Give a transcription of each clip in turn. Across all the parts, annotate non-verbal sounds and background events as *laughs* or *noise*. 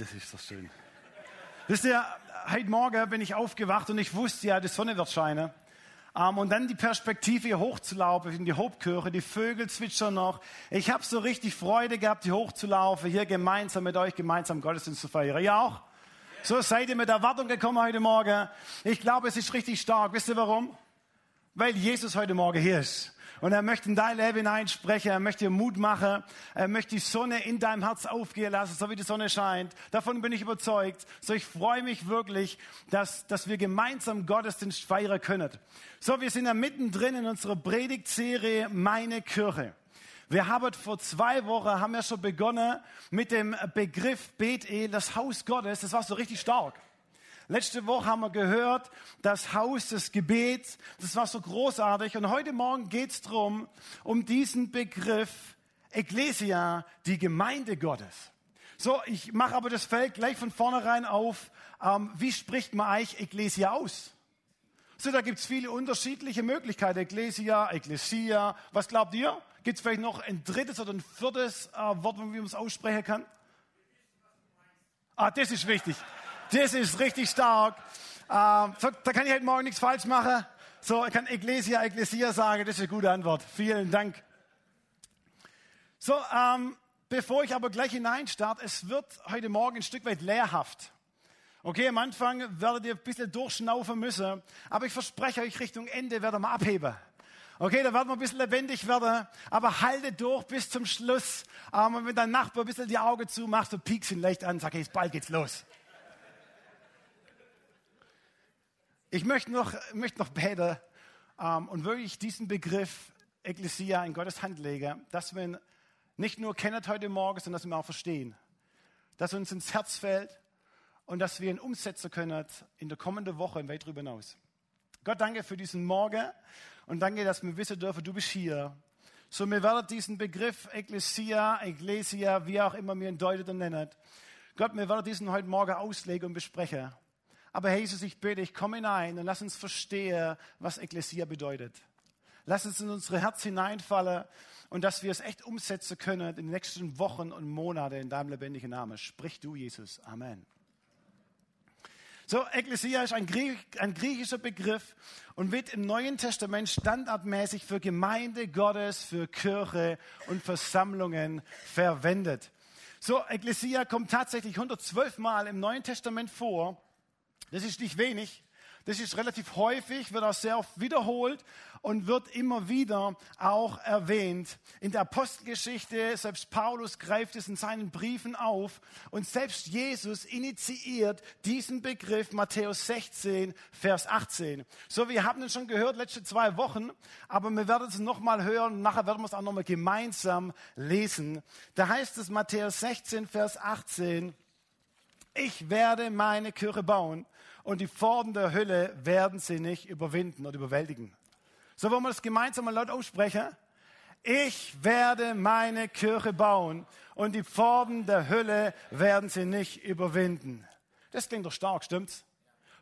das ist so schön. Wisst ihr, heute Morgen bin ich aufgewacht und ich wusste ja, die Sonne wird scheinen. Um, ähm, und dann die Perspektive hier hochzulaufen in die Hauptkirche, die Vögel zwitschern noch. Ich habe so richtig Freude gehabt, hier hochzulaufen, hier gemeinsam mit euch gemeinsam Gottesdienst zu feiern. Ihr auch? So seid ihr mit Erwartung gekommen heute Morgen. Ich glaube, es ist richtig stark. Wisst ihr warum? Weil Jesus heute Morgen hier ist. Und er möchte in dein Leben hineinsprechen, er möchte dir Mut machen, er möchte die Sonne in deinem Herz aufgehen lassen, so wie die Sonne scheint. Davon bin ich überzeugt. So, ich freue mich wirklich, dass, dass wir gemeinsam Gottesdienst feiern können. So, wir sind ja mittendrin in unserer Predigtserie Meine Kirche. Wir haben vor zwei Wochen, haben wir schon begonnen mit dem Begriff Bethel, das Haus Gottes. Das war so richtig stark. Letzte Woche haben wir gehört, das Haus des Gebets, das war so großartig. Und heute Morgen geht's drum um diesen Begriff Ecclesia, die Gemeinde Gottes. So, ich mache aber das Feld gleich von vornherein auf. Ähm, wie spricht man eigentlich Ecclesia aus? So, da gibt's viele unterschiedliche Möglichkeiten. Ecclesia, Ecclesia. Was glaubt ihr? Gibt's vielleicht noch ein drittes oder ein viertes äh, Wort, wie man es aussprechen kann? Ah, das ist wichtig. Das ist richtig stark. Ähm, so, da kann ich heute Morgen nichts falsch machen. So, ich kann Ecclesia, Ecclesia sagen. Das ist eine gute Antwort. Vielen Dank. So, ähm, bevor ich aber gleich hineinstarte, es wird heute Morgen ein Stück weit lehrhaft. Okay, am Anfang werdet ihr ein bisschen durchschnaufen müssen, aber ich verspreche euch, Richtung Ende werden wir abheben. Okay, da werden wir ein bisschen lebendig werden, aber halte durch bis zum Schluss. Ähm, und wenn dein Nachbar ein bisschen die Augen zumacht, du piekst ihn leicht an, sag, hey, bald geht's los. Ich möchte noch, möchte noch beten ähm, und wirklich diesen Begriff Ekklesia in Gottes Hand legen, dass wir ihn nicht nur kennen heute Morgen, sondern dass wir ihn auch verstehen. Dass er uns ins Herz fällt und dass wir ihn umsetzen können in der kommenden Woche und weit darüber hinaus. Gott, danke für diesen Morgen und danke, dass wir wissen dürfen, du bist hier. So, wir werden diesen Begriff Ekklesia, Ecclesia, wie auch immer wir ihn deutet und nennt. Gott, wir werden diesen heute Morgen auslegen und besprechen. Aber Jesus, ich bitte, ich komme hinein und lass uns verstehen, was Ekklesia bedeutet. Lass uns in unsere Herz hineinfallen und dass wir es echt umsetzen können in den nächsten Wochen und Monaten in deinem lebendigen Namen. Sprich du, Jesus. Amen. So, Ekklesia ist ein, Griech, ein, griechischer Begriff und wird im Neuen Testament standardmäßig für Gemeinde Gottes, für Kirche und Versammlungen verwendet. So, Ekklesia kommt tatsächlich 112 Mal im Neuen Testament vor das ist nicht wenig. Das ist relativ häufig, wird auch sehr oft wiederholt und wird immer wieder auch erwähnt. In der Apostelgeschichte, selbst Paulus greift es in seinen Briefen auf und selbst Jesus initiiert diesen Begriff Matthäus 16, Vers 18. So, wir haben es schon gehört letzte zwei Wochen, aber wir werden es nochmal hören und nachher werden wir es auch nochmal gemeinsam lesen. Da heißt es Matthäus 16, Vers 18, ich werde meine Kirche bauen und die Pforten der Hölle werden sie nicht überwinden oder überwältigen. So wollen wir das gemeinsam mal laut aussprechen. Ich werde meine Kirche bauen und die Pforten der Hölle werden sie nicht überwinden. Das klingt doch stark, stimmt's?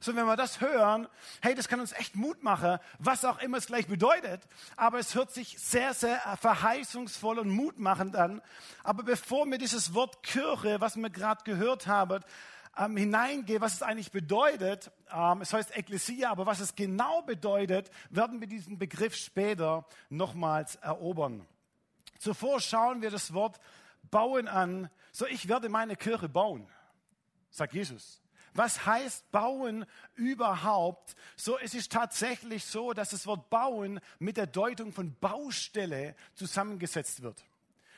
So, wenn wir das hören, hey, das kann uns echt Mut machen, was auch immer es gleich bedeutet. Aber es hört sich sehr, sehr verheißungsvoll und mutmachend an. Aber bevor wir dieses Wort Kirche, was wir gerade gehört haben, ähm, hineingehe, was es eigentlich bedeutet, ähm, es heißt Ekklesia, aber was es genau bedeutet, werden wir diesen Begriff später nochmals erobern. Zuvor schauen wir das Wort bauen an. So, ich werde meine Kirche bauen, sagt Jesus. Was heißt bauen überhaupt? So, es ist tatsächlich so, dass das Wort bauen mit der Deutung von Baustelle zusammengesetzt wird.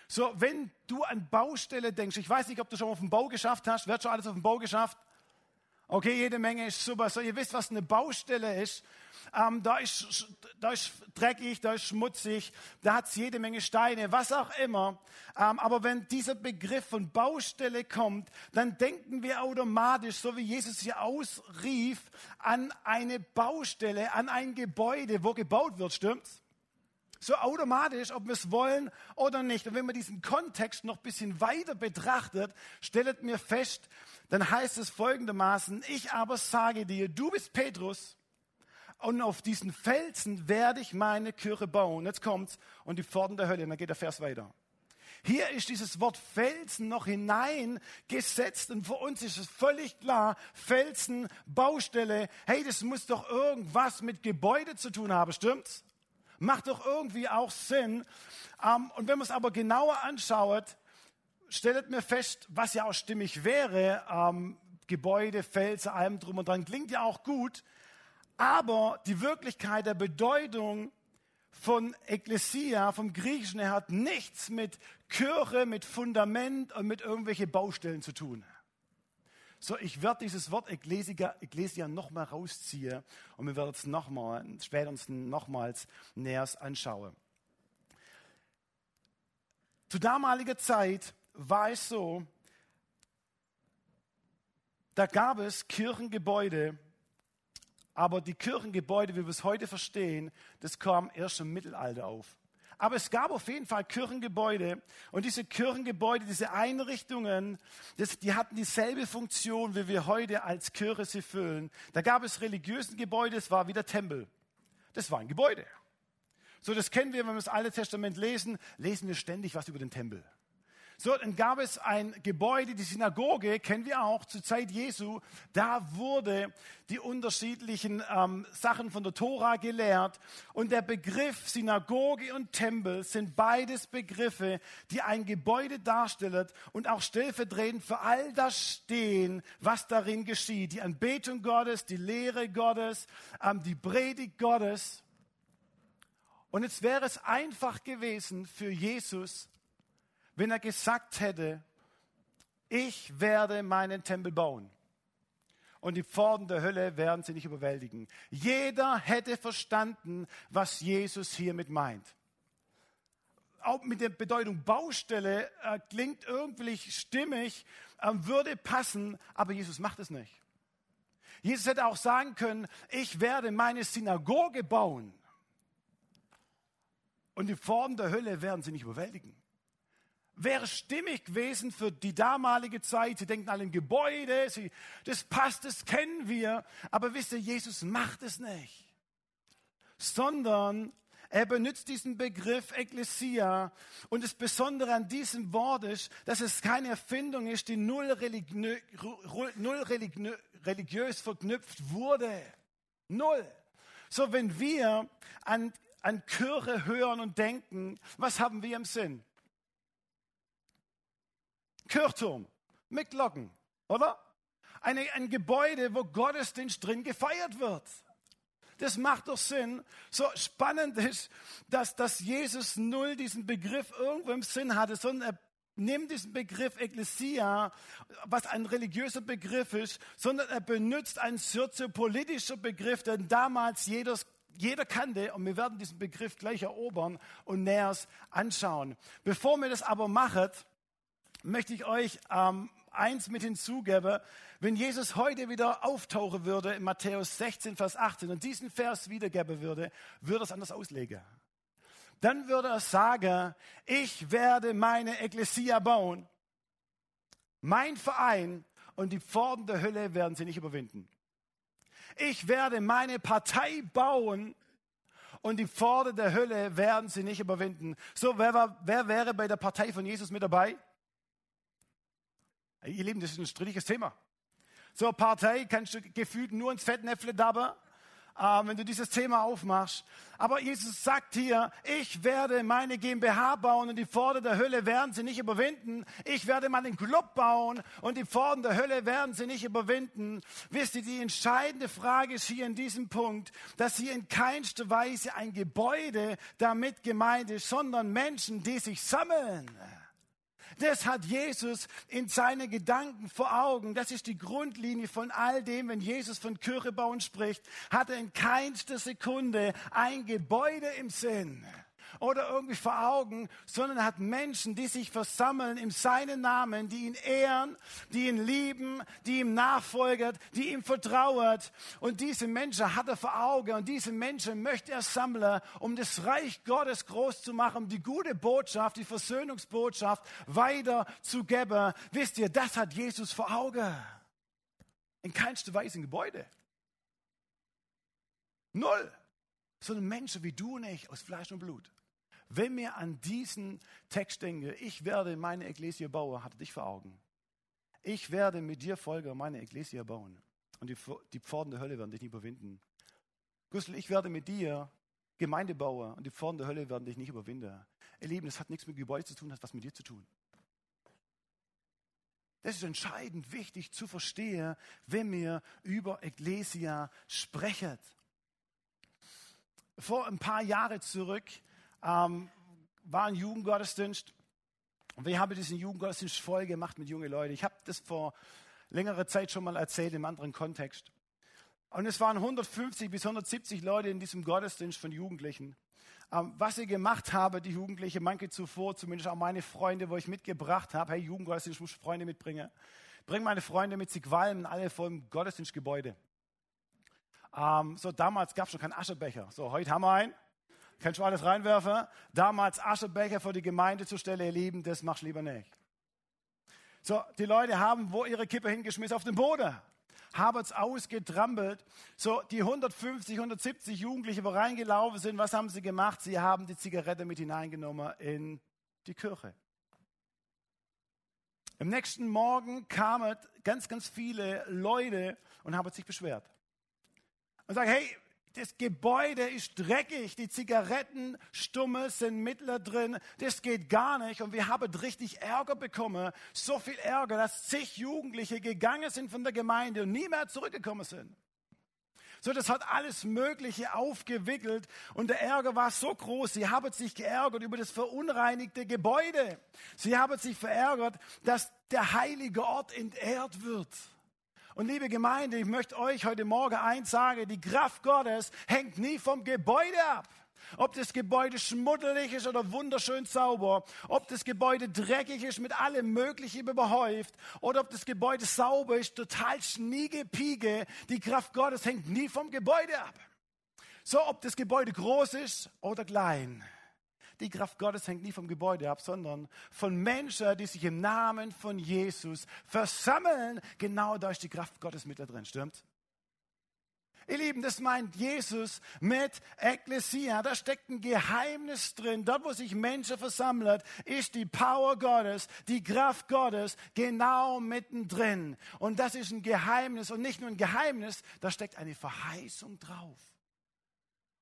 So, wenn du an Baustelle denkst, ich weiß nicht, ob du schon auf dem Bau geschafft hast, wer hat schon alles auf dem Bau geschafft? Okay, jede Menge ist super. So, ihr wisst, was eine Baustelle ist. Ähm, da, ist da ist dreckig, da ist schmutzig, da hat es jede Menge Steine, was auch immer. Ähm, aber wenn dieser Begriff von Baustelle kommt, dann denken wir automatisch, so wie Jesus hier ausrief, an eine Baustelle, an ein Gebäude, wo gebaut wird, stimmt's? So automatisch, ob wir es wollen oder nicht. Und wenn man diesen Kontext noch ein bisschen weiter betrachtet, stellt mir fest, dann heißt es folgendermaßen, ich aber sage dir, du bist Petrus und auf diesen Felsen werde ich meine Kirche bauen. Jetzt kommt's und die Pforten der Hölle, und dann geht der Vers weiter. Hier ist dieses Wort Felsen noch hineingesetzt und für uns ist es völlig klar, Felsen, Baustelle, hey, das muss doch irgendwas mit Gebäude zu tun haben, stimmt's? Macht doch irgendwie auch Sinn. Ähm, und wenn man es aber genauer anschaut, stellt mir fest, was ja auch stimmig wäre, ähm, Gebäude, Felsen, allem drum und dran, klingt ja auch gut, aber die Wirklichkeit der Bedeutung von Ekklesia, vom Griechischen her, hat nichts mit Kirche, mit Fundament und mit irgendwelchen Baustellen zu tun. So, ich werde dieses Wort Ekklesia, Ekklesia nochmal rausziehen und wir werden es nochmal, später uns nochmals näher anschauen. Zu damaliger Zeit war es so, da gab es Kirchengebäude, aber die Kirchengebäude, wie wir es heute verstehen, das kam erst im Mittelalter auf. Aber es gab auf jeden Fall Kirchengebäude und diese Kirchengebäude, diese Einrichtungen, das, die hatten dieselbe Funktion, wie wir heute als Kirche sie füllen. Da gab es religiösen Gebäude, es war wie der Tempel. Das war ein Gebäude. So, das kennen wir, wenn wir das Alte Testament lesen, lesen wir ständig was über den Tempel. So, dann gab es ein Gebäude, die Synagoge, kennen wir auch, zur Zeit Jesu. Da wurde die unterschiedlichen ähm, Sachen von der Tora gelehrt. Und der Begriff Synagoge und Tempel sind beides Begriffe, die ein Gebäude darstellen und auch stellvertretend für all das stehen, was darin geschieht. Die Anbetung Gottes, die Lehre Gottes, ähm, die Predigt Gottes. Und jetzt wäre es einfach gewesen für Jesus, wenn er gesagt hätte, ich werde meinen Tempel bauen und die Pforten der Hölle werden sie nicht überwältigen. Jeder hätte verstanden, was Jesus hiermit meint. Auch mit der Bedeutung Baustelle äh, klingt irgendwie stimmig, äh, würde passen, aber Jesus macht es nicht. Jesus hätte auch sagen können, ich werde meine Synagoge bauen und die Pforten der Hölle werden sie nicht überwältigen wäre stimmig gewesen für die damalige Zeit. Sie denken alle in Gebäude, sie, das passt, das kennen wir. Aber wisst ihr, Jesus macht es nicht. Sondern er benutzt diesen Begriff Ekklesia. Und das Besondere an diesem Wort ist, dass es keine Erfindung ist, die null, religiö null religiö religiös verknüpft wurde. Null. So, wenn wir an, an Kirche hören und denken, was haben wir im Sinn? Kirchturm mit Glocken, oder? Eine, ein Gebäude, wo Gottesdienst drin gefeiert wird. Das macht doch Sinn. So spannend ist, dass, dass Jesus null diesen Begriff irgendwo im Sinn hatte, sondern er nimmt diesen Begriff Ekklesia, was ein religiöser Begriff ist, sondern er benutzt einen soziopolitischer Begriff, den damals jeder, jeder kannte. Und wir werden diesen Begriff gleich erobern und näher anschauen. Bevor wir das aber machen, möchte ich euch ähm, eins mit hinzugeben. Wenn Jesus heute wieder auftauchen würde in Matthäus 16, Vers 18 und diesen Vers wiedergeben würde, würde es anders auslegen. Dann würde er sagen, ich werde meine Ekklesia bauen, mein Verein und die Pforten der Hölle werden sie nicht überwinden. Ich werde meine Partei bauen und die Pforten der Hölle werden sie nicht überwinden. So, wer, wer wäre bei der Partei von Jesus mit dabei? Ihr Lieben, das ist ein strittiges Thema. So eine Partei kannst du gefühlt nur ins Fettnäpfle dabben, äh, wenn du dieses Thema aufmachst. Aber Jesus sagt hier, ich werde meine GmbH bauen und die Pforten der Hölle werden sie nicht überwinden. Ich werde meinen Club bauen und die Pforten der Hölle werden sie nicht überwinden. Wisst ihr, die entscheidende Frage ist hier in diesem Punkt, dass hier in keinster Weise ein Gebäude damit gemeint ist, sondern Menschen, die sich sammeln. Das hat Jesus in seine Gedanken vor Augen. Das ist die Grundlinie von all dem, wenn Jesus von Kirche bauen spricht, hat er in keinster Sekunde ein Gebäude im Sinn oder irgendwie vor Augen, sondern er hat Menschen, die sich versammeln in seinen Namen, die ihn ehren, die ihn lieben, die ihm nachfolgen, die ihm vertrauen. Und diese Menschen hat er vor Augen und diese Menschen möchte er sammeln, um das Reich Gottes groß zu machen, um die gute Botschaft, die Versöhnungsbotschaft weiterzugeben. Wisst ihr, das hat Jesus vor Augen. In keinster Weise ein Gebäude. Null. Sondern Menschen wie du und ich aus Fleisch und Blut wenn mir an diesen Text denke, ich werde meine Ekklesia bauen, hat er dich vor Augen. Ich werde mit dir, Folger, meine Ekklesia bauen. Und die, die Pforten der Hölle werden dich nicht überwinden. Gustl, ich werde mit dir Gemeinde bauen und die Pforten der Hölle werden dich nicht überwinden. Ihr Lieben, das hat nichts mit Gebäude zu tun, das hat was mit dir zu tun. Das ist entscheidend wichtig zu verstehen, wenn wir über Ecclesia sprechen. Vor ein paar Jahren zurück ähm, war ein Jugendgottesdienst und wir haben diesen Jugendgottesdienst voll gemacht mit jungen Leuten. Ich habe das vor längerer Zeit schon mal erzählt im anderen Kontext. Und es waren 150 bis 170 Leute in diesem Gottesdienst von Jugendlichen. Ähm, was ich gemacht habe, die Jugendlichen, manche zuvor, zumindest auch meine Freunde, wo ich mitgebracht habe, hey, Jugendgottesdienst, muss Freunde mitbringen. Bring meine Freunde mit, sie qualmen alle vor dem Gottesdienstgebäude. Ähm, so, damals gab es schon keinen Aschebecher. So, heute haben wir einen. Kannst du alles reinwerfen? Damals Aschebecher vor die Gemeinde zu stellen, ihr Lieben, das machst du lieber nicht. So, die Leute haben wo ihre Kippe hingeschmissen? Auf den Boden haben es ausgetrampelt. So, die 150, 170 Jugendliche, wo reingelaufen sind, was haben sie gemacht? Sie haben die Zigarette mit hineingenommen in die Kirche. Am nächsten Morgen kamen ganz, ganz viele Leute und haben sich beschwert. Und sagen, hey, das Gebäude ist dreckig, die Zigarettenstumme sind mittler drin, das geht gar nicht und wir haben richtig Ärger bekommen, so viel Ärger, dass zig Jugendliche gegangen sind von der Gemeinde und nie mehr zurückgekommen sind. So, das hat alles Mögliche aufgewickelt und der Ärger war so groß. Sie haben sich geärgert über das verunreinigte Gebäude. Sie haben sich verärgert, dass der heilige Ort entehrt wird. Und liebe Gemeinde, ich möchte euch heute Morgen eins sagen, die Kraft Gottes hängt nie vom Gebäude ab. Ob das Gebäude schmuddelig ist oder wunderschön sauber, ob das Gebäude dreckig ist, mit allem Möglichen überhäuft, oder ob das Gebäude sauber ist, total schniegepiege, die Kraft Gottes hängt nie vom Gebäude ab. So, ob das Gebäude groß ist oder klein. Die Kraft Gottes hängt nie vom Gebäude ab, sondern von Menschen, die sich im Namen von Jesus versammeln. Genau da ist die Kraft Gottes mit da drin, stimmt? Ihr Lieben, das meint Jesus mit Ekklesia. Da steckt ein Geheimnis drin. Dort, wo sich Menschen versammeln, ist die Power Gottes, die Kraft Gottes genau mittendrin. Und das ist ein Geheimnis und nicht nur ein Geheimnis, da steckt eine Verheißung drauf.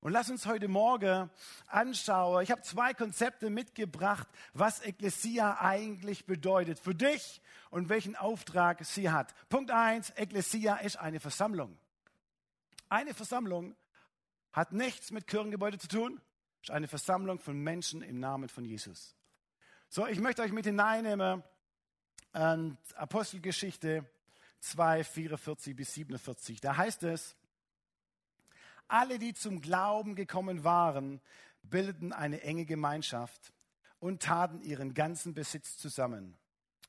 Und lass uns heute Morgen anschauen. Ich habe zwei Konzepte mitgebracht, was Ekklesia eigentlich bedeutet für dich und welchen Auftrag sie hat. Punkt eins: Ekklesia ist eine Versammlung. Eine Versammlung hat nichts mit Kirchengebäude zu tun, ist eine Versammlung von Menschen im Namen von Jesus. So, ich möchte euch mit hineinnehmen an Apostelgeschichte 2, 44 bis 47. Da heißt es, alle, die zum Glauben gekommen waren, bildeten eine enge Gemeinschaft und taten ihren ganzen Besitz zusammen.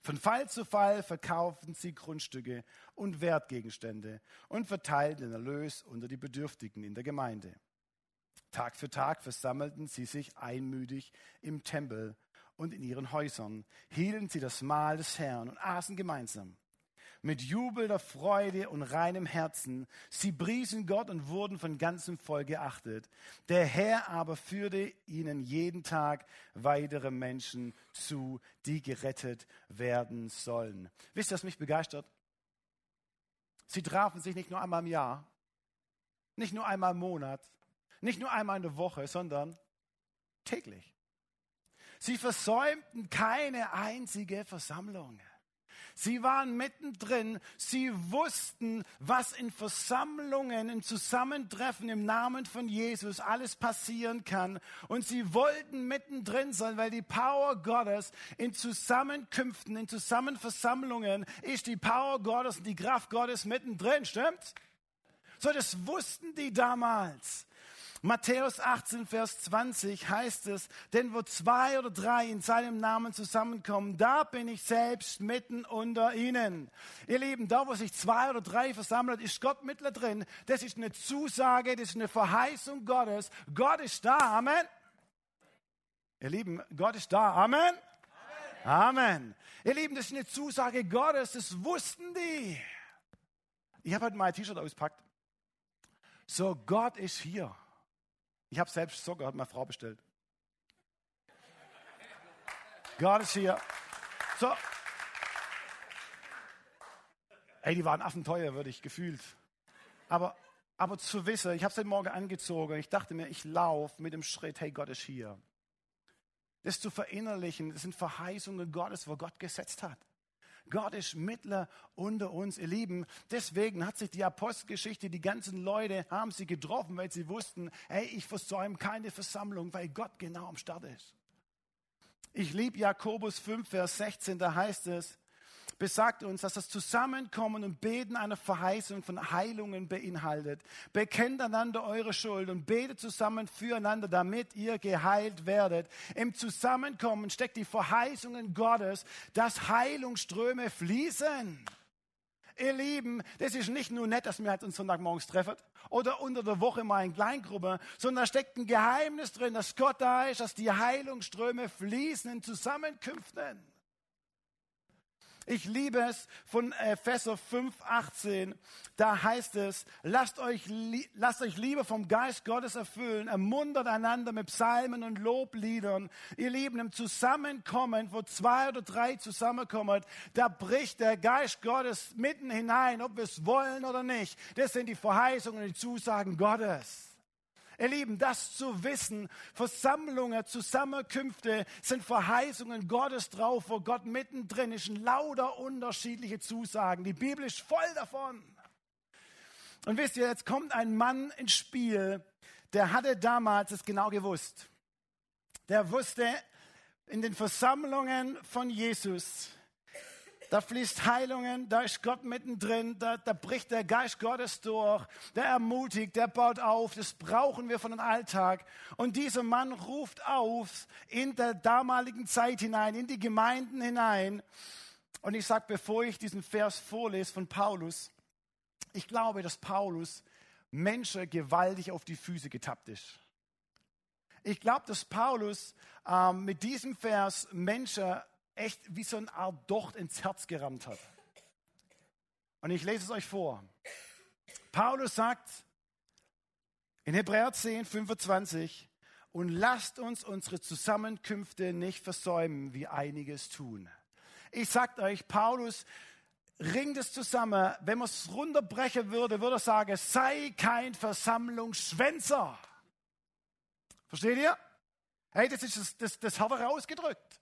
Von Fall zu Fall verkauften sie Grundstücke und Wertgegenstände und verteilten den Erlös unter die Bedürftigen in der Gemeinde. Tag für Tag versammelten sie sich einmütig im Tempel und in ihren Häusern, hielten sie das Mahl des Herrn und aßen gemeinsam mit jubelnder Freude und reinem Herzen. Sie priesen Gott und wurden von ganzem Volk geachtet. Der Herr aber führte ihnen jeden Tag weitere Menschen zu, die gerettet werden sollen. Wisst ihr, was mich begeistert? Sie trafen sich nicht nur einmal im Jahr, nicht nur einmal im Monat, nicht nur einmal in der Woche, sondern täglich. Sie versäumten keine einzige Versammlung. Sie waren mittendrin. Sie wussten, was in Versammlungen, in Zusammentreffen im Namen von Jesus alles passieren kann. Und sie wollten mittendrin sein, weil die Power Gottes in Zusammenkünften, in Zusammenversammlungen ist die Power Gottes und die Kraft Gottes mittendrin. Stimmt? So, das wussten die damals. Matthäus 18, Vers 20 heißt es, denn wo zwei oder drei in seinem Namen zusammenkommen, da bin ich selbst mitten unter ihnen. Ihr Lieben, da wo sich zwei oder drei versammelt, ist Gott mittler drin. Das ist eine Zusage, das ist eine Verheißung Gottes. Gott ist da. Amen. Ihr Lieben, Gott ist da. Amen. Amen. Ihr Lieben, das ist eine Zusage Gottes, das wussten die. Ich habe heute mein T-Shirt auspackt. So, Gott ist hier. Ich habe selbst Socken, hat meine Frau bestellt. Gott ist hier. So. Ey, die waren affenteuer, würde ich gefühlt. Aber, aber zu wissen, ich habe es heute Morgen angezogen, ich dachte mir, ich laufe mit dem Schritt, hey, Gott ist hier. Das zu verinnerlichen, das sind Verheißungen Gottes, wo Gott gesetzt hat. Gott ist Mittler unter uns, ihr Lieben. Deswegen hat sich die Apostelgeschichte, die ganzen Leute haben sie getroffen, weil sie wussten, hey, ich versäume keine Versammlung, weil Gott genau am Start ist. Ich liebe Jakobus 5, Vers 16, da heißt es, besagt uns, dass das Zusammenkommen und Beten eine Verheißung von Heilungen beinhaltet. Bekennt einander eure Schuld und betet zusammen füreinander, damit ihr geheilt werdet. Im Zusammenkommen steckt die Verheißungen Gottes, dass Heilungsströme fließen. Ihr Lieben, das ist nicht nur nett, dass wir uns Sonntagmorgens treffen oder unter der Woche mal in Kleingruppe, sondern da steckt ein Geheimnis drin, dass Gott da ist, dass die Heilungsströme fließen in Zusammenkünften. Ich liebe es von Epheser 5, 18. Da heißt es, lasst euch, lasst euch Liebe vom Geist Gottes erfüllen, ermuntert einander mit Psalmen und Lobliedern. Ihr Lieben, im Zusammenkommen, wo zwei oder drei zusammenkommen, da bricht der Geist Gottes mitten hinein, ob wir es wollen oder nicht. Das sind die Verheißungen und die Zusagen Gottes. Ihr Lieben, das zu wissen, Versammlungen, Zusammenkünfte sind Verheißungen Gottes drauf, wo Gott mittendrin ist, lauter unterschiedliche Zusagen. Die Bibel ist voll davon. Und wisst ihr, jetzt kommt ein Mann ins Spiel, der hatte damals es genau gewusst. Der wusste in den Versammlungen von Jesus, da fließt Heilungen, da ist Gott mittendrin, da, da bricht der Geist Gottes durch, der ermutigt, der baut auf, das brauchen wir von dem Alltag. Und dieser Mann ruft auf in der damaligen Zeit hinein, in die Gemeinden hinein. Und ich sage, bevor ich diesen Vers vorlese von Paulus, ich glaube, dass Paulus Menschen gewaltig auf die Füße getappt ist. Ich glaube, dass Paulus ähm, mit diesem Vers Menschen echt wie so eine Art Docht ins Herz gerammt hat. Und ich lese es euch vor. Paulus sagt in Hebräer 10, 25, und lasst uns unsere Zusammenkünfte nicht versäumen, wie einiges tun. Ich sage euch, Paulus ringt es zusammen. Wenn man es runterbrechen würde, würde er sagen, sei kein Versammlungsschwänzer. Versteht ihr? Hey, das ist das, das, das hat er rausgedrückt.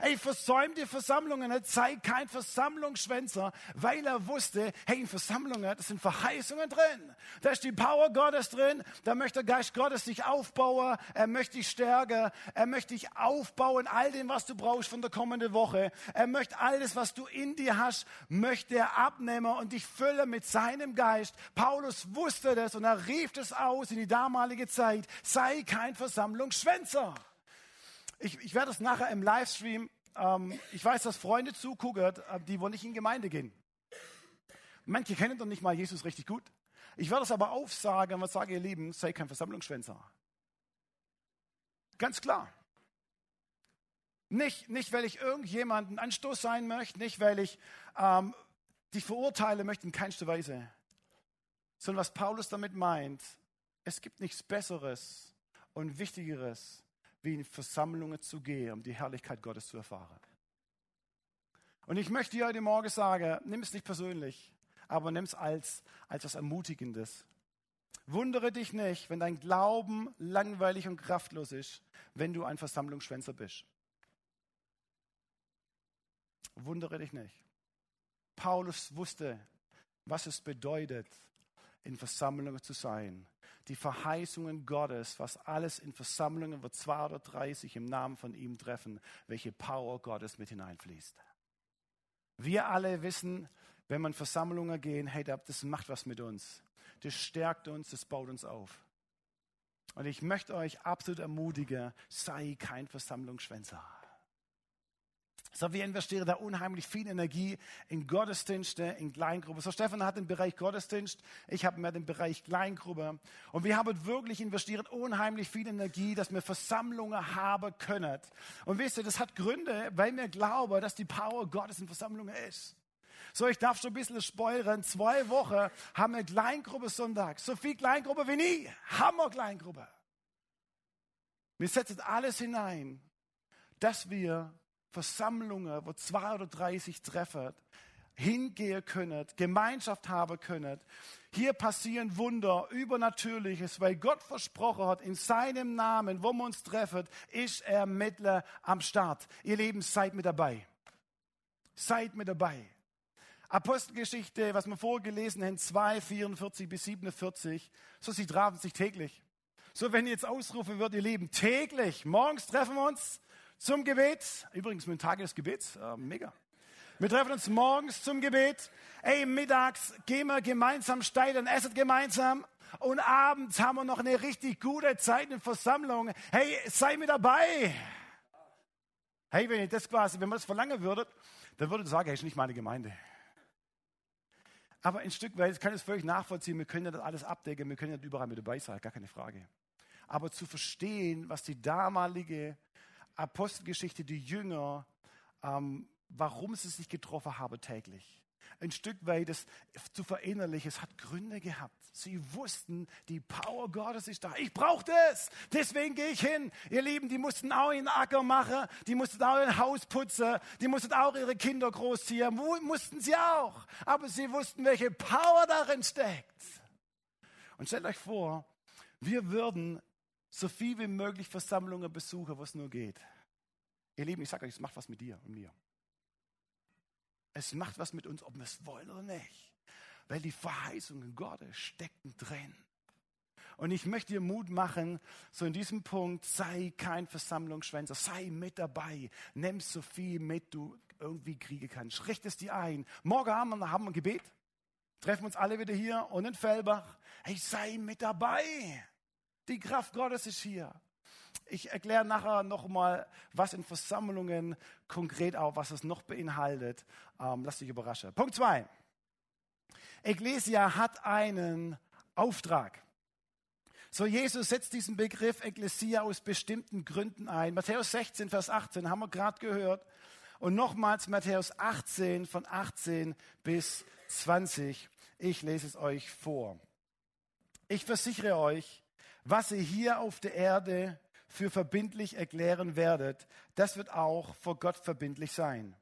Ey, versäumt die Versammlungen, er sei kein Versammlungsschwänzer, weil er wusste, hey, in Versammlungen, das sind Verheißungen drin. Da ist die Power Gottes drin, da möchte der Geist Gottes dich aufbauen, er möchte dich stärken, er möchte dich aufbauen, all dem, was du brauchst von der kommenden Woche. Er möchte alles, was du in dir hast, möchte er abnehmen und dich füllen mit seinem Geist. Paulus wusste das und er rief es aus in die damalige Zeit, sei kein Versammlungsschwänzer. Ich, ich werde es nachher im Livestream, ähm, ich weiß, dass Freunde zugucken, äh, die wollen nicht in Gemeinde gehen. Manche kennen doch nicht mal Jesus richtig gut. Ich werde es aber aufsagen und sage, ihr Lieben, sei kein Versammlungsschwänzer. Ganz klar. Nicht, nicht, weil ich irgendjemanden Anstoß sein möchte, nicht, weil ich ähm, dich verurteile möchte, in keinster Weise. Sondern was Paulus damit meint, es gibt nichts Besseres und Wichtigeres, wie in Versammlungen zu gehen, um die Herrlichkeit Gottes zu erfahren. Und ich möchte dir heute Morgen sagen, nimm es nicht persönlich, aber nimm es als, etwas Ermutigendes. Wundere dich nicht, wenn dein Glauben langweilig und kraftlos ist, wenn du ein Versammlungsschwänzer bist. Wundere dich nicht. Paulus wusste, was es bedeutet, in Versammlungen zu sein die Verheißungen Gottes, was alles in Versammlungen, wo zwei oder drei sich im Namen von ihm treffen, welche Power Gottes mit hineinfließt. Wir alle wissen, wenn man Versammlungen gehen, hey, das macht was mit uns. Das stärkt uns, das baut uns auf. Und ich möchte euch absolut ermutigen, sei kein Versammlungsschwänzer. So, wir investieren da unheimlich viel Energie in Gottesdienste, in Kleingruppe. So, Stefan hat den Bereich Gottesdienst, ich habe mehr den Bereich Kleingruppe. Und wir haben wirklich investiert unheimlich viel Energie, dass wir Versammlungen haben können. Und wisst ihr, das hat Gründe, weil wir glauben, dass die Power Gottes in Versammlungen ist. So, ich darf schon ein bisschen spoilern. Zwei Wochen haben wir Kleingruppe Sonntag. So viel Kleingruppe wie nie. Hammer Kleingruppe. Wir setzen alles hinein, dass wir Versammlungen, wo zwei oder drei sich treffen, hingehen können, Gemeinschaft haben können. Hier passieren Wunder, Übernatürliches, weil Gott versprochen hat, in seinem Namen, wo wir uns treffen, ist er Mittler am Start. Ihr Lieben, seid mit dabei. Seid mit dabei. Apostelgeschichte, was wir vorgelesen haben, 2, 44 bis 47, so sie trafen sich täglich. So, wenn jetzt ausrufen würdet, ihr Lieben, täglich, morgens treffen wir uns zum Gebet. Übrigens mit dem Tag des Gebets, äh, mega. Wir treffen uns morgens zum Gebet. Ey, mittags gehen wir gemeinsam steil und essen gemeinsam. Und abends haben wir noch eine richtig gute Zeit in Versammlung. Hey, sei mit dabei. Hey, wenn ihr das quasi, wenn man das verlangen würdet, dann würdet ihr sagen, hey, ist nicht meine Gemeinde. Aber ein Stück weit, ich kann es völlig nachvollziehen, wir können ja das alles abdecken, wir können ja überall mit dabei sein, gar keine Frage. Aber zu verstehen, was die damalige Apostelgeschichte, die Jünger, ähm, warum sie sich getroffen haben täglich. Ein Stück weit das zu verinnerlichen, es hat Gründe gehabt. Sie wussten, die Power Gottes ist da. Ich brauche das. Deswegen gehe ich hin. Ihr Lieben, die mussten auch ihren Acker machen, die mussten auch ein Haus putzen, die mussten auch ihre Kinder großziehen, mussten sie auch. Aber sie wussten, welche Power darin steckt. Und stellt euch vor, wir würden so viel wie möglich Versammlungen besuchen, wo es nur geht. Ihr Lieben, ich sage euch, es macht was mit dir und mir. Es macht was mit uns, ob wir es wollen oder nicht. Weil die Verheißungen Gottes stecken drin. Und ich möchte dir Mut machen, so in diesem Punkt, sei kein Versammlungsschwänzer, sei mit dabei. Nimm so viel mit, du irgendwie kriegen kannst. Richte es dir ein. Morgen Abend haben wir ein Gebet. Treffen uns alle wieder hier und in Fellbach. Hey, sei mit dabei. Die Kraft Gottes ist hier. Ich erkläre nachher nochmal, was in Versammlungen konkret auch, was es noch beinhaltet. Ähm, lass dich überraschen. Punkt zwei. Ecclesia hat einen Auftrag. So, Jesus setzt diesen Begriff Ecclesia aus bestimmten Gründen ein. Matthäus 16, Vers 18 haben wir gerade gehört. Und nochmals Matthäus 18 von 18 bis 20. Ich lese es euch vor. Ich versichere euch, was ihr hier auf der Erde für verbindlich erklären werdet, das wird auch vor Gott verbindlich sein.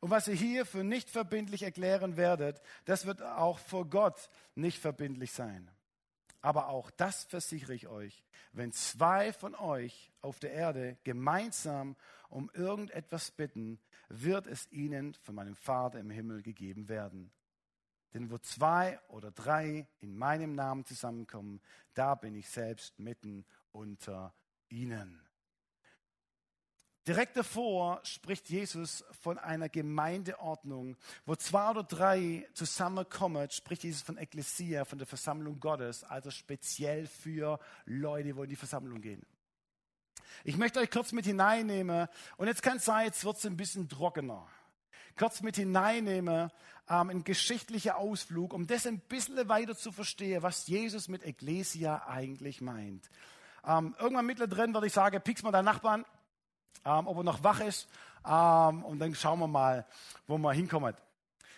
Und was ihr hier für nicht verbindlich erklären werdet, das wird auch vor Gott nicht verbindlich sein. Aber auch das versichere ich euch, wenn zwei von euch auf der Erde gemeinsam um irgendetwas bitten, wird es ihnen von meinem Vater im Himmel gegeben werden. Denn wo zwei oder drei in meinem Namen zusammenkommen, da bin ich selbst mitten unter ihnen. Direkt davor spricht Jesus von einer Gemeindeordnung, wo zwei oder drei zusammenkommen, spricht Jesus von Ekklesia, von der Versammlung Gottes, also speziell für Leute, die in die Versammlung gehen. Ich möchte euch kurz mit hineinnehmen und jetzt kann es sein, jetzt wird es ein bisschen trockener. Kurz mit hineinnehmen, ähm, ein geschichtlicher Ausflug, um das ein bisschen weiter zu verstehen, was Jesus mit Ekklesia eigentlich meint. Ähm, irgendwann mittendrin würde ich sagen, pickst mal deinen Nachbarn, ähm, ob er noch wach ist. Ähm, und dann schauen wir mal, wo wir hinkommen.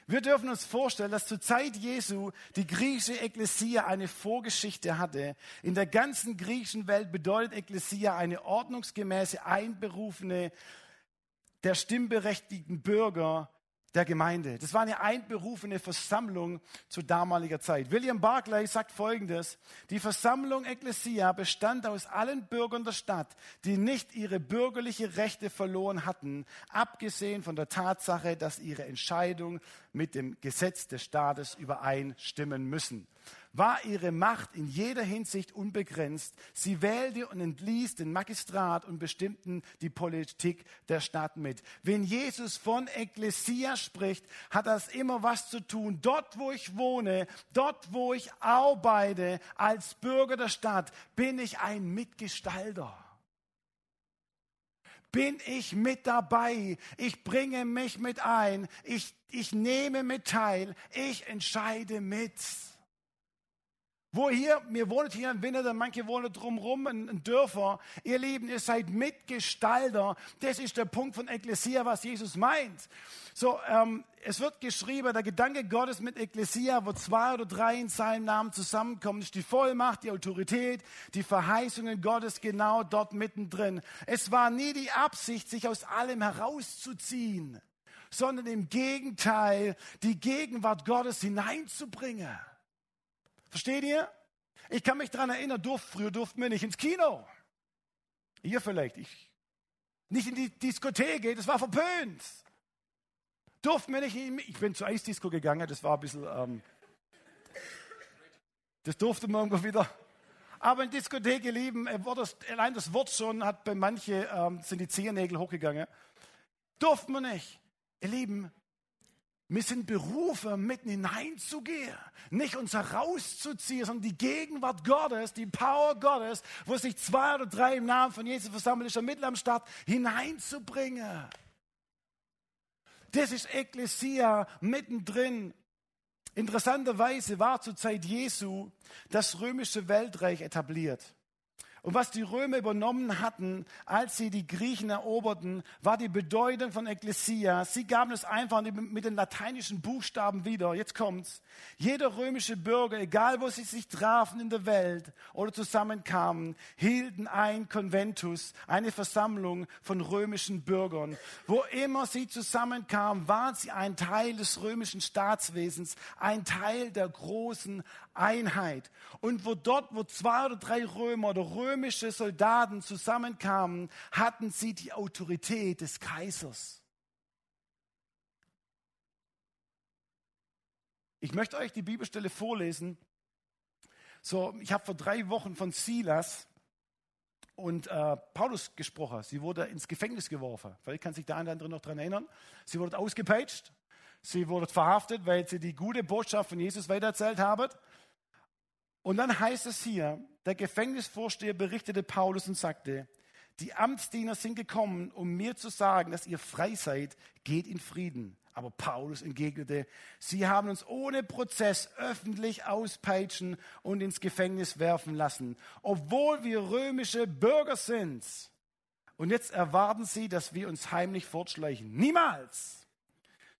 Wir dürfen uns vorstellen, dass zur Zeit Jesu die griechische Ekklesia eine Vorgeschichte hatte. In der ganzen griechischen Welt bedeutet Ekklesia eine ordnungsgemäße, einberufene der stimmberechtigten Bürger der Gemeinde. Das war eine einberufene Versammlung zu damaliger Zeit. William Barclay sagt Folgendes. Die Versammlung Ecclesia bestand aus allen Bürgern der Stadt, die nicht ihre bürgerliche Rechte verloren hatten, abgesehen von der Tatsache, dass ihre Entscheidung mit dem Gesetz des Staates übereinstimmen müssen war ihre Macht in jeder Hinsicht unbegrenzt. Sie wählte und entließ den Magistrat und bestimmten die Politik der Stadt mit. Wenn Jesus von Ekklesia spricht, hat das immer was zu tun. Dort, wo ich wohne, dort, wo ich arbeite, als Bürger der Stadt, bin ich ein Mitgestalter bin ich mit dabei. Ich bringe mich mit ein. Ich, ich nehme mit teil. Ich entscheide mit. Wo hier, wir wohnen hier in Winter, manche wohnen drumherum in, in Dörfer. Ihr Lieben, ihr seid Mitgestalter. Das ist der Punkt von Ekklesia, was Jesus meint. So, ähm, es wird geschrieben, der Gedanke Gottes mit Ekklesia, wo zwei oder drei in seinem Namen zusammenkommen, ist die Vollmacht, die Autorität, die Verheißungen Gottes genau dort mittendrin. Es war nie die Absicht, sich aus allem herauszuziehen, sondern im Gegenteil, die Gegenwart Gottes hineinzubringen. Versteht ihr? Ich kann mich daran erinnern, durf, früher durften wir nicht ins Kino. Ihr vielleicht, ich. Nicht in die Diskothek, das war verpönt. Durften wir nicht, ich bin zur Eisdisco gegangen, das war ein bisschen, ähm, das durfte man irgendwo wieder. Aber in Diskothek, ihr Lieben, äh, allein das Wort schon hat bei manchen, ähm, sind die Zehennägel hochgegangen. Durften wir nicht. Ihr Lieben, wir sind berufen, mitten hineinzugehen, nicht uns herauszuziehen, sondern die Gegenwart Gottes, die Power Gottes, wo sich zwei oder drei im Namen von Jesus versammeln, ist er mitten am Start, hineinzubringen. Das ist Ekklesia mittendrin. Interessanterweise war zur Zeit Jesu das römische Weltreich etabliert. Und was die Römer übernommen hatten, als sie die Griechen eroberten, war die Bedeutung von Ekklesia. Sie gaben es einfach mit den lateinischen Buchstaben wieder. Jetzt kommt's. Jeder römische Bürger, egal wo sie sich trafen in der Welt oder zusammenkamen, hielten ein Conventus, eine Versammlung von römischen Bürgern. Wo immer sie zusammenkamen, waren sie ein Teil des römischen Staatswesens, ein Teil der großen Einheit. Und wo dort, wo zwei oder drei Römer oder römische Soldaten zusammenkamen, hatten sie die Autorität des Kaisers. Ich möchte euch die Bibelstelle vorlesen. So, ich habe vor drei Wochen von Silas und äh, Paulus gesprochen. Sie wurde ins Gefängnis geworfen. Vielleicht kann sich der eine oder andere noch daran erinnern. Sie wurde ausgepeitscht. Sie wurde verhaftet, weil sie die gute Botschaft von Jesus weitererzählt haben. Und dann heißt es hier, der Gefängnisvorsteher berichtete Paulus und sagte, die Amtsdiener sind gekommen, um mir zu sagen, dass ihr frei seid, geht in Frieden. Aber Paulus entgegnete, sie haben uns ohne Prozess öffentlich auspeitschen und ins Gefängnis werfen lassen, obwohl wir römische Bürger sind. Und jetzt erwarten sie, dass wir uns heimlich fortschleichen. Niemals!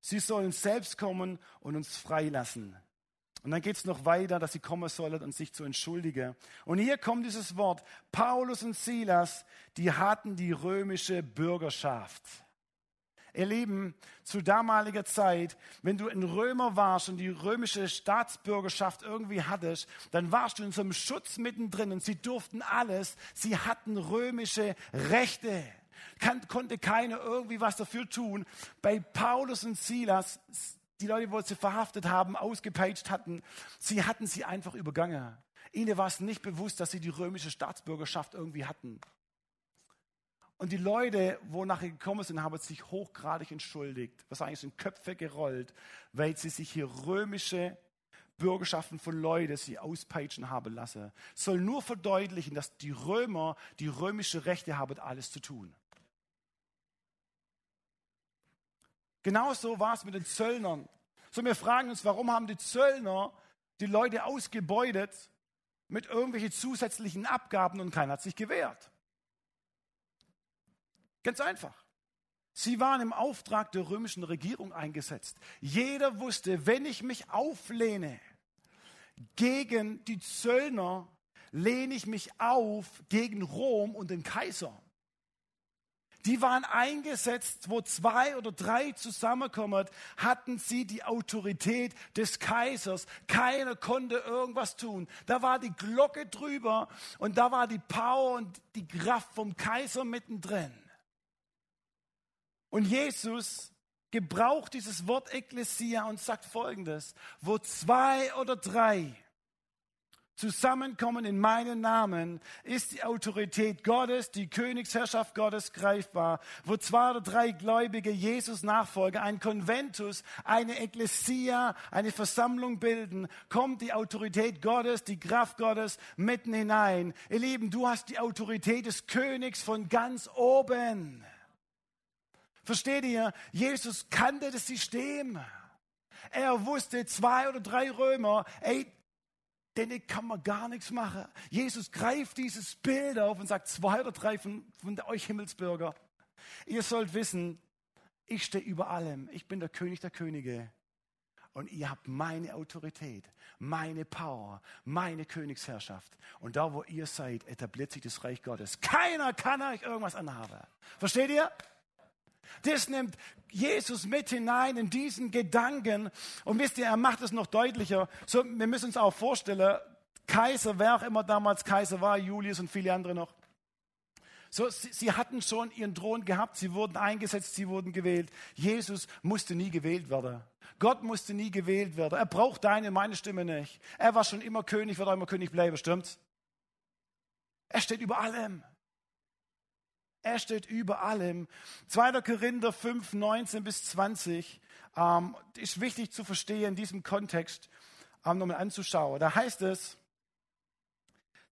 Sie sollen selbst kommen und uns freilassen. Und dann geht es noch weiter, dass sie kommen sollen und sich zu entschuldigen. Und hier kommt dieses Wort. Paulus und Silas, die hatten die römische Bürgerschaft. Ihr Lieben, zu damaliger Zeit, wenn du ein Römer warst und die römische Staatsbürgerschaft irgendwie hattest, dann warst du in so einem Schutz mittendrin und sie durften alles. Sie hatten römische Rechte. Kann, konnte keiner irgendwie was dafür tun. Bei Paulus und Silas die Leute, die sie verhaftet haben, ausgepeitscht hatten, sie hatten sie einfach übergangen. Ihnen war es nicht bewusst, dass sie die römische Staatsbürgerschaft irgendwie hatten. Und die Leute, wo nachher gekommen sind, haben sich hochgradig entschuldigt. Wahrscheinlich sind Köpfe gerollt, weil sie sich hier römische Bürgerschaften von Leuten sie auspeitschen haben lassen. Soll nur verdeutlichen, dass die Römer die römische Rechte haben, alles zu tun. Genauso war es mit den Zöllnern. So, wir fragen uns, warum haben die Zöllner die Leute ausgebeutet mit irgendwelchen zusätzlichen Abgaben und keiner hat sich gewehrt. Ganz einfach. Sie waren im Auftrag der römischen Regierung eingesetzt. Jeder wusste, wenn ich mich auflehne gegen die Zöllner, lehne ich mich auf gegen Rom und den Kaiser. Die waren eingesetzt, wo zwei oder drei zusammenkommen, hatten sie die Autorität des Kaisers. Keiner konnte irgendwas tun. Da war die Glocke drüber und da war die Power und die Kraft vom Kaiser mittendrin. Und Jesus gebraucht dieses Wort Ekklesia und sagt folgendes, wo zwei oder drei zusammenkommen in meinen Namen, ist die Autorität Gottes, die Königsherrschaft Gottes greifbar. Wo zwei oder drei Gläubige Jesus Nachfolger, ein Konventus, eine Ekklesia, eine Versammlung bilden, kommt die Autorität Gottes, die Kraft Gottes mitten hinein. Ihr Lieben, du hast die Autorität des Königs von ganz oben. Versteht ihr? Jesus kannte das System. Er wusste, zwei oder drei Römer, ey, denen kann man gar nichts machen. Jesus greift dieses Bild auf und sagt, zwei oder drei von, von euch Himmelsbürger, ihr sollt wissen, ich stehe über allem. Ich bin der König der Könige. Und ihr habt meine Autorität, meine Power, meine Königsherrschaft. Und da, wo ihr seid, etabliert sich das Reich Gottes. Keiner kann euch irgendwas anhaben. Versteht ihr? Das nimmt Jesus mit hinein in diesen Gedanken. Und wisst ihr, er macht es noch deutlicher. So, wir müssen uns auch vorstellen, Kaiser, wer auch immer damals Kaiser war, Julius und viele andere noch. So, sie, sie hatten schon ihren Thron gehabt, sie wurden eingesetzt, sie wurden gewählt. Jesus musste nie gewählt werden. Gott musste nie gewählt werden. Er braucht deine, meine Stimme nicht. Er war schon immer König, wird auch immer König bleiben, stimmt's? Er steht über allem. Er steht über allem. 2. Korinther 5, 19 bis 20 ähm, ist wichtig zu verstehen in diesem Kontext, ähm, nochmal anzuschauen. Da heißt es,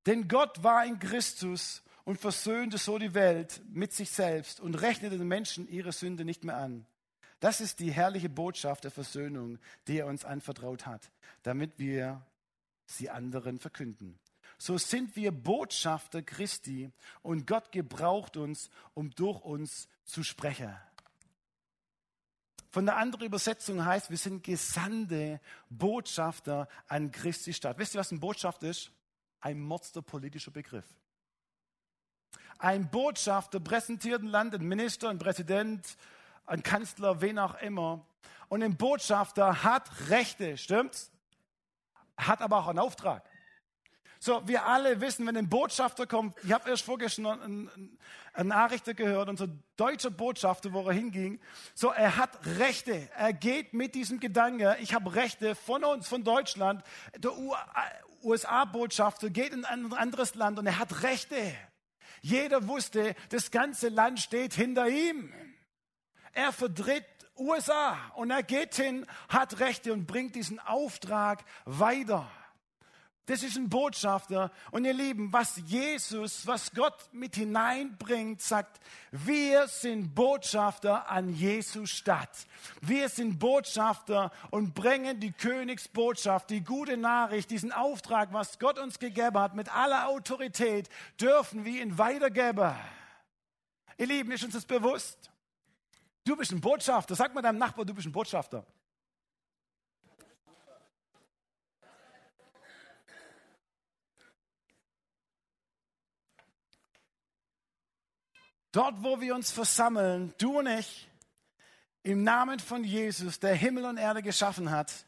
denn Gott war in Christus und versöhnte so die Welt mit sich selbst und rechnete den Menschen ihre Sünde nicht mehr an. Das ist die herrliche Botschaft der Versöhnung, die er uns anvertraut hat, damit wir sie anderen verkünden. So sind wir Botschafter Christi und Gott gebraucht uns, um durch uns zu sprechen. Von der anderen Übersetzung heißt, wir sind gesandte Botschafter an Christi Stadt. Wisst ihr, was ein Botschafter ist? Ein monsterpolitischer Begriff. Ein Botschafter präsentiert ein Land, ein Minister, ein Präsident, ein Kanzler, wen auch immer. Und ein Botschafter hat Rechte, stimmt's? Hat aber auch einen Auftrag. So, wir alle wissen, wenn ein Botschafter kommt, ich habe erst vorgestern eine, Nachricht gehört, unser deutscher Botschafter, wo er hinging, so, er hat Rechte. Er geht mit diesem Gedanken, ich habe Rechte von uns, von Deutschland. Der USA-Botschafter geht in ein anderes Land und er hat Rechte. Jeder wusste, das ganze Land steht hinter ihm. Er vertritt USA und er geht hin, hat Rechte und bringt diesen Auftrag weiter. Das ist ein Botschafter. Und ihr Lieben, was Jesus, was Gott mit hineinbringt, sagt, wir sind Botschafter an Jesus Stadt. Wir sind Botschafter und bringen die Königsbotschaft, die gute Nachricht, diesen Auftrag, was Gott uns gegeben hat, mit aller Autorität, dürfen wir ihn weitergeben. Ihr Lieben, ist uns das bewusst? Du bist ein Botschafter. Sag mal deinem Nachbar, du bist ein Botschafter. Dort, wo wir uns versammeln, du und ich, im Namen von Jesus, der Himmel und Erde geschaffen hat,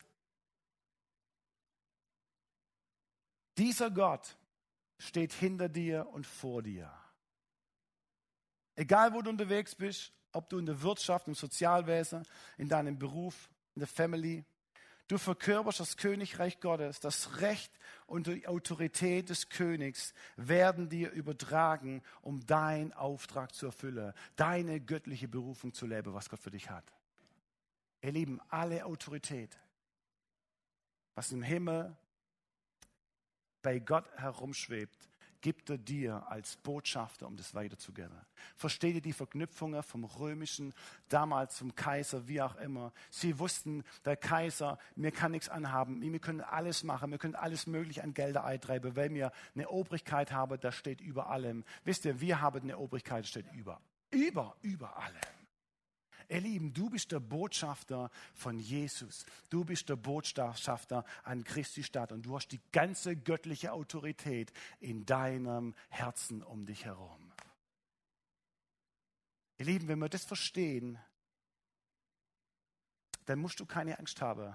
dieser Gott steht hinter dir und vor dir. Egal, wo du unterwegs bist, ob du in der Wirtschaft, im Sozialwesen, in deinem Beruf, in der Family, Du verkörperst das Königreich Gottes. Das Recht und die Autorität des Königs werden dir übertragen, um deinen Auftrag zu erfüllen, deine göttliche Berufung zu leben, was Gott für dich hat. Ihr Lieben, alle Autorität, was im Himmel bei Gott herumschwebt, gibt er dir als Botschafter, um das weiterzugeben. Versteht ihr die Verknüpfungen vom römischen, damals zum Kaiser, wie auch immer? Sie wussten, der Kaiser, mir kann nichts anhaben, wir können alles machen, wir können alles mögliche an Gelder eintreiben, weil wir eine Obrigkeit haben, das steht über allem. Wisst ihr, wir haben eine Obrigkeit, das steht über, über, über allem. Ihr Lieben, du bist der Botschafter von Jesus. Du bist der Botschafter an Christi Stadt und du hast die ganze göttliche Autorität in deinem Herzen um dich herum. Ihr Lieben, wenn wir das verstehen, dann musst du keine Angst haben,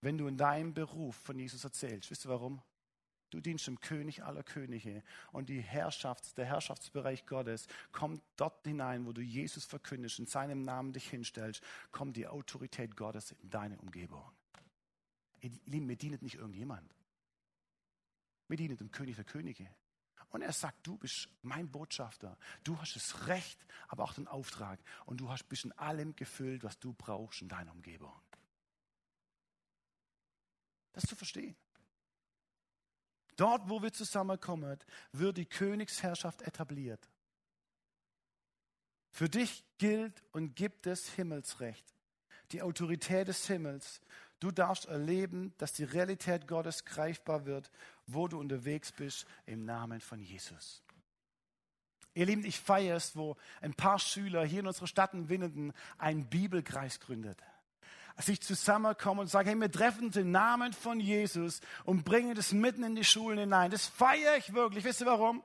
wenn du in deinem Beruf von Jesus erzählst. Wisst ihr warum? Du dienst dem König aller Könige und die Herrschafts-, der Herrschaftsbereich Gottes kommt dort hinein, wo du Jesus verkündest, in seinem Namen dich hinstellst, kommt die Autorität Gottes in deine Umgebung. Ihr Lieben, mir dient nicht irgendjemand. Mir dient dem König der Könige. Und er sagt, du bist mein Botschafter. Du hast das Recht, aber auch den Auftrag. Und du hast bist in allem gefüllt, was du brauchst in deiner Umgebung. Das zu verstehen. Dort, wo wir zusammenkommen, wird die Königsherrschaft etabliert. Für dich gilt und gibt es Himmelsrecht, die Autorität des Himmels. Du darfst erleben, dass die Realität Gottes greifbar wird, wo du unterwegs bist, im Namen von Jesus. Ihr Lieben, ich feiere es, wo ein paar Schüler hier in unserer Stadt in Winnenden einen Bibelkreis gründet. Sich zusammenkommen und sagen, hey, wir treffen im Namen von Jesus und bringen das mitten in die Schulen hinein. Das feiere ich wirklich. Wisst ihr warum?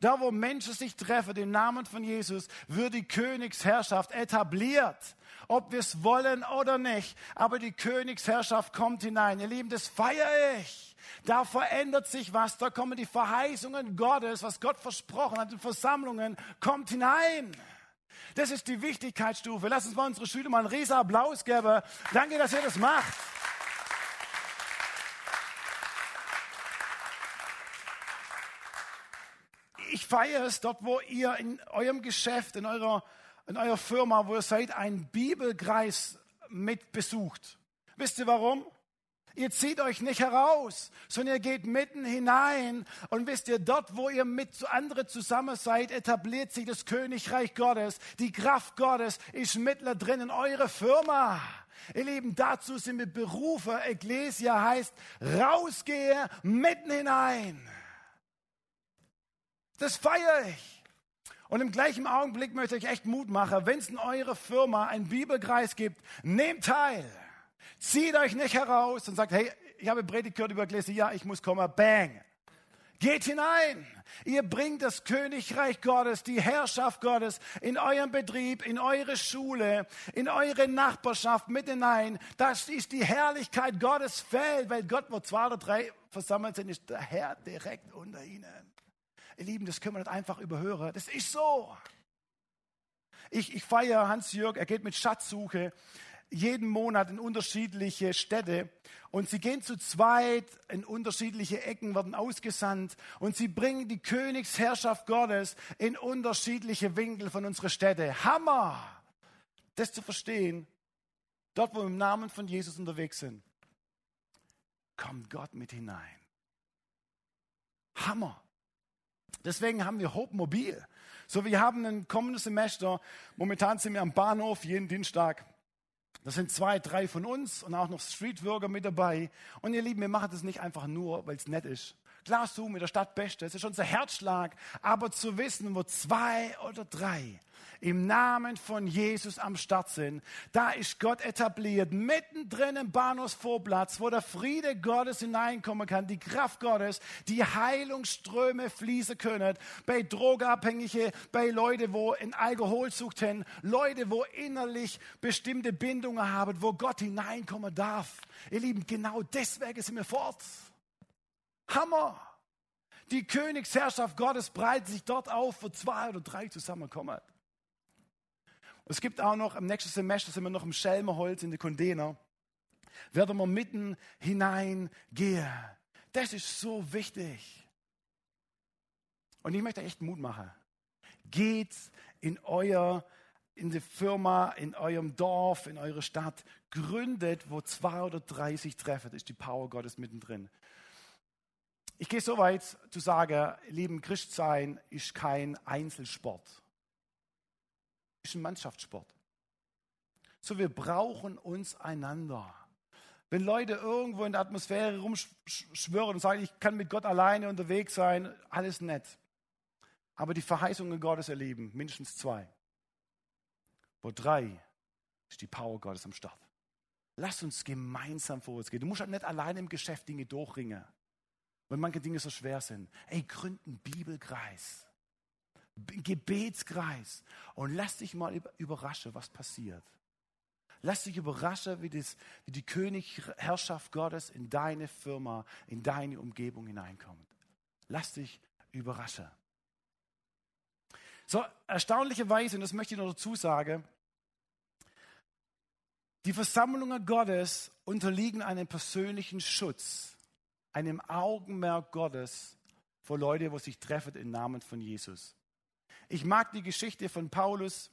Da, wo Menschen sich treffen, im Namen von Jesus, wird die Königsherrschaft etabliert. Ob wir es wollen oder nicht. Aber die Königsherrschaft kommt hinein. Ihr Lieben, das feiere ich. Da verändert sich was. Da kommen die Verheißungen Gottes, was Gott versprochen hat in Versammlungen, kommt hinein. Das ist die Wichtigkeitsstufe. Lass uns mal unsere Schüler mal einen riesen Applaus geben. Danke, dass ihr das macht. ich feiere es dort, wo ihr in eurem Geschäft, in eurer, in eurer Firma, wo ihr seid, einen Bibelkreis mit besucht. Wisst ihr warum? Ihr zieht euch nicht heraus, sondern ihr geht mitten hinein. Und wisst ihr, dort, wo ihr mit anderen zusammen seid, etabliert sich das Königreich Gottes. Die Kraft Gottes ist mittendrin in eure Firma. Ihr Lieben, dazu sind wir berufen. Ecclesia heißt, rausgehe mitten hinein. Das feiere ich. Und im gleichen Augenblick möchte ich echt Mut machen, wenn es in eurer Firma einen Bibelkreis gibt, nehmt teil. Zieht euch nicht heraus und sagt, hey, ich habe Predigt gehört über Ecclesia, ich muss kommen, bang. Geht hinein. Ihr bringt das Königreich Gottes, die Herrschaft Gottes in euren Betrieb, in eure Schule, in eure Nachbarschaft mit hinein. Das ist die Herrlichkeit Gottes Feld, weil Gott, wo zwei oder drei versammelt sind, ist der Herr direkt unter ihnen. Ihr Lieben, das können wir nicht einfach überhören. Das ist so. Ich, ich feiere Hans-Jörg, er geht mit Schatzsuche jeden Monat in unterschiedliche Städte und sie gehen zu zweit in unterschiedliche Ecken, werden ausgesandt und sie bringen die Königsherrschaft Gottes in unterschiedliche Winkel von unserer Städte. Hammer! Das zu verstehen, dort wo wir im Namen von Jesus unterwegs sind, kommt Gott mit hinein. Hammer! Deswegen haben wir Hope Mobil. So, wir haben ein kommendes Semester. Momentan sind wir am Bahnhof jeden Dienstag. Das sind zwei, drei von uns und auch noch Streetworker mit dabei. Und ihr Lieben, wir machen das nicht einfach nur, weil es nett ist. Klar, so mit der Stadt Beste, das ist unser Herzschlag. Aber zu wissen, wo zwei oder drei im Namen von Jesus am Start sind. Da ist Gott etabliert, mittendrin im Bahnhofsvorplatz, wo der Friede Gottes hineinkommen kann, die Kraft Gottes, die Heilungsströme fließen können. Bei Drogenabhängige, bei Leute, wo in Alkoholsucht haben, Leute, wo innerlich bestimmte Bindungen haben, wo Gott hineinkommen darf. Ihr Lieben, genau deswegen sind wir fort. Hammer! Die Königsherrschaft Gottes breitet sich dort auf, wo zwei oder drei zusammenkommen. Es gibt auch noch, im nächsten Semester sind wir noch im Schelmenholz in den Container. Werden wir mitten hineingehen. Das ist so wichtig. Und ich möchte echt Mut machen. Geht in euer, in die Firma, in eurem Dorf, in eure Stadt. Gründet, wo zwei oder drei sich treffen. Das ist die Power Gottes mittendrin. Ich gehe so weit zu sagen, lieben Christsein ist kein Einzelsport ist ein Mannschaftssport. So, wir brauchen uns einander. Wenn Leute irgendwo in der Atmosphäre rumschwören und sagen, ich kann mit Gott alleine unterwegs sein, alles nett. Aber die Verheißungen Gottes erleben, mindestens zwei. Wo drei ist die Power Gottes am Start. Lass uns gemeinsam vorwärts gehen. Du musst halt nicht alleine im Geschäft Dinge durchringen, weil manche Dinge so schwer sind. Ey, gründ einen Bibelkreis. Gebetskreis und lass dich mal überraschen, was passiert. Lass dich überraschen, wie, das, wie die Königherrschaft Gottes in deine Firma, in deine Umgebung hineinkommt. Lass dich überraschen. So, erstaunlicherweise, und das möchte ich noch dazu sagen, die Versammlungen Gottes unterliegen einem persönlichen Schutz, einem Augenmerk Gottes vor Leute, wo sich treffen im Namen von Jesus. Ich mag die Geschichte von Paulus,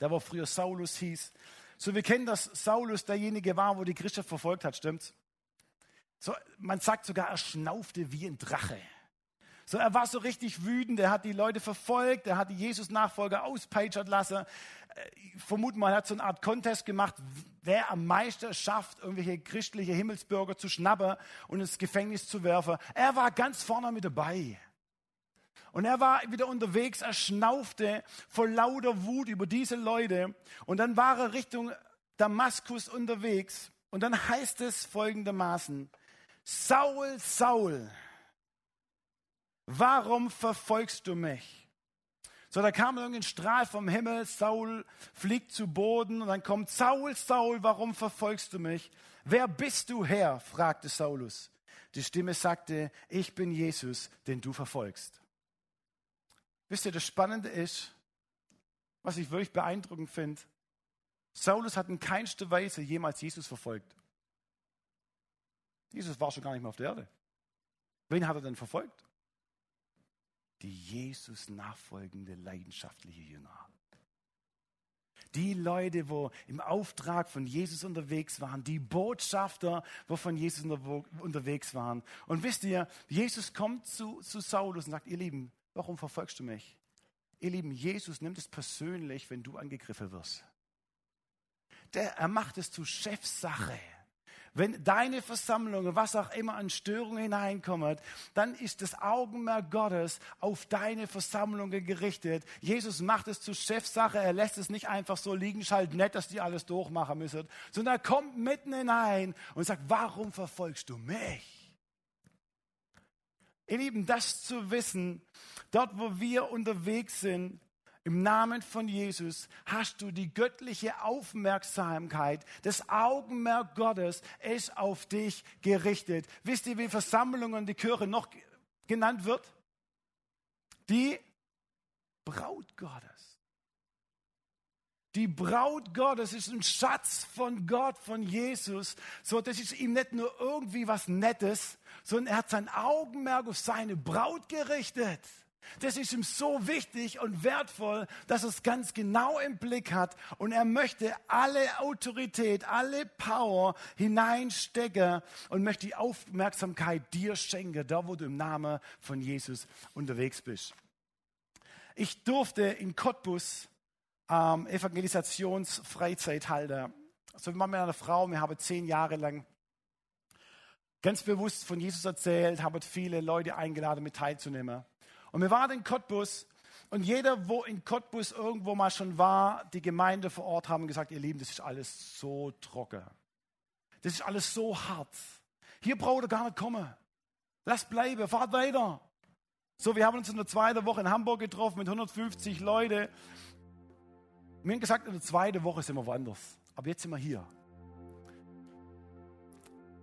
der war früher Saulus hieß. So, wir kennen, dass Saulus derjenige war, wo die Christen verfolgt hat, stimmt's? So, man sagt sogar, er schnaufte wie ein Drache. So, er war so richtig wütend, er hat die Leute verfolgt, er hat die Jesus-Nachfolger auspeitschert lassen. Äh, ich mal, er hat so eine Art Contest gemacht, wer am meisten schafft, irgendwelche christliche Himmelsbürger zu schnappen und ins Gefängnis zu werfen. Er war ganz vorne mit dabei. Und er war wieder unterwegs, er schnaufte vor lauter Wut über diese Leute. Und dann war er Richtung Damaskus unterwegs. Und dann heißt es folgendermaßen, Saul, Saul, warum verfolgst du mich? So, da kam irgendein Strahl vom Himmel, Saul fliegt zu Boden und dann kommt Saul, Saul, warum verfolgst du mich? Wer bist du Herr? fragte Saulus. Die Stimme sagte, ich bin Jesus, den du verfolgst. Wisst ihr, das Spannende ist, was ich wirklich beeindruckend finde, Saulus hat in keinster Weise jemals Jesus verfolgt. Jesus war schon gar nicht mehr auf der Erde. Wen hat er denn verfolgt? Die Jesus nachfolgende leidenschaftliche Jünger. Die Leute, wo im Auftrag von Jesus unterwegs waren, die Botschafter, wo von Jesus unterwegs waren. Und wisst ihr, Jesus kommt zu, zu Saulus und sagt, ihr Lieben, warum verfolgst du mich? Ihr Lieben, Jesus nimmt es persönlich, wenn du angegriffen wirst. Der, er macht es zu Chefsache. Wenn deine Versammlung, was auch immer an Störungen hineinkommt, dann ist das Augenmerk Gottes auf deine Versammlung gerichtet. Jesus macht es zur Chefsache. Er lässt es nicht einfach so liegen. Ist halt nett, dass die alles durchmachen müssen. Sondern er kommt mitten hinein und sagt, warum verfolgst du mich? Ihr Lieben, das zu wissen, dort wo wir unterwegs sind, im Namen von Jesus hast du die göttliche Aufmerksamkeit, das Augenmerk Gottes ist auf dich gerichtet. Wisst ihr, wie Versammlung und die Kirche noch genannt wird? Die Braut Gottes. Die Braut Gottes ist ein Schatz von Gott, von Jesus. So, das ist ihm nicht nur irgendwie was Nettes, sondern er hat sein Augenmerk auf seine Braut gerichtet. Das ist ihm so wichtig und wertvoll, dass er es ganz genau im Blick hat und er möchte alle Autorität, alle Power hineinstecken und möchte die Aufmerksamkeit dir schenken, da wo du im Namen von Jesus unterwegs bist. Ich durfte in Cottbus ähm, Evangelisationsfreizeit halten. So wie man mit einer Frau, wir haben zehn Jahre lang ganz bewusst von Jesus erzählt, haben viele Leute eingeladen, mit teilzunehmen. Und wir waren in Cottbus und jeder, wo in Cottbus irgendwo mal schon war, die Gemeinde vor Ort haben gesagt, ihr Lieben, das ist alles so trocken. Das ist alles so hart. Hier braucht ihr gar nicht kommen. Lasst bleiben, fahrt weiter. So, wir haben uns in der zweiten Woche in Hamburg getroffen mit 150 Leuten. Wir haben gesagt, in der zweiten Woche sind wir woanders. Aber jetzt sind wir hier.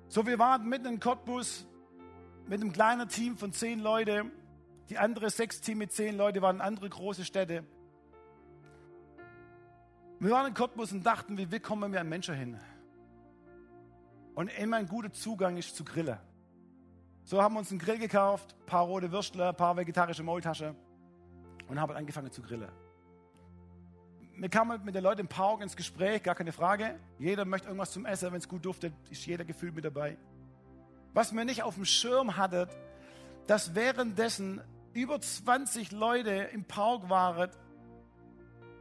So, wir waren mitten in Cottbus mit einem kleinen Team von zehn Leuten. Die andere sechs Team mit zehn Leute waren andere große Städte. Wir waren in Cottbus und dachten, wie kommen wir an Menschen hin? Und immer ein guter Zugang ist zu Grillen. So haben wir uns einen Grill gekauft, ein paar rote Würstler, ein paar vegetarische Maultaschen und haben angefangen zu grillen. Wir kamen mit den Leuten im Park ins Gespräch, gar keine Frage. Jeder möchte irgendwas zum Essen, wenn es gut duftet, ist jeder gefühlt mit dabei. Was wir nicht auf dem Schirm hatten, dass währenddessen über 20 Leute im Park waren,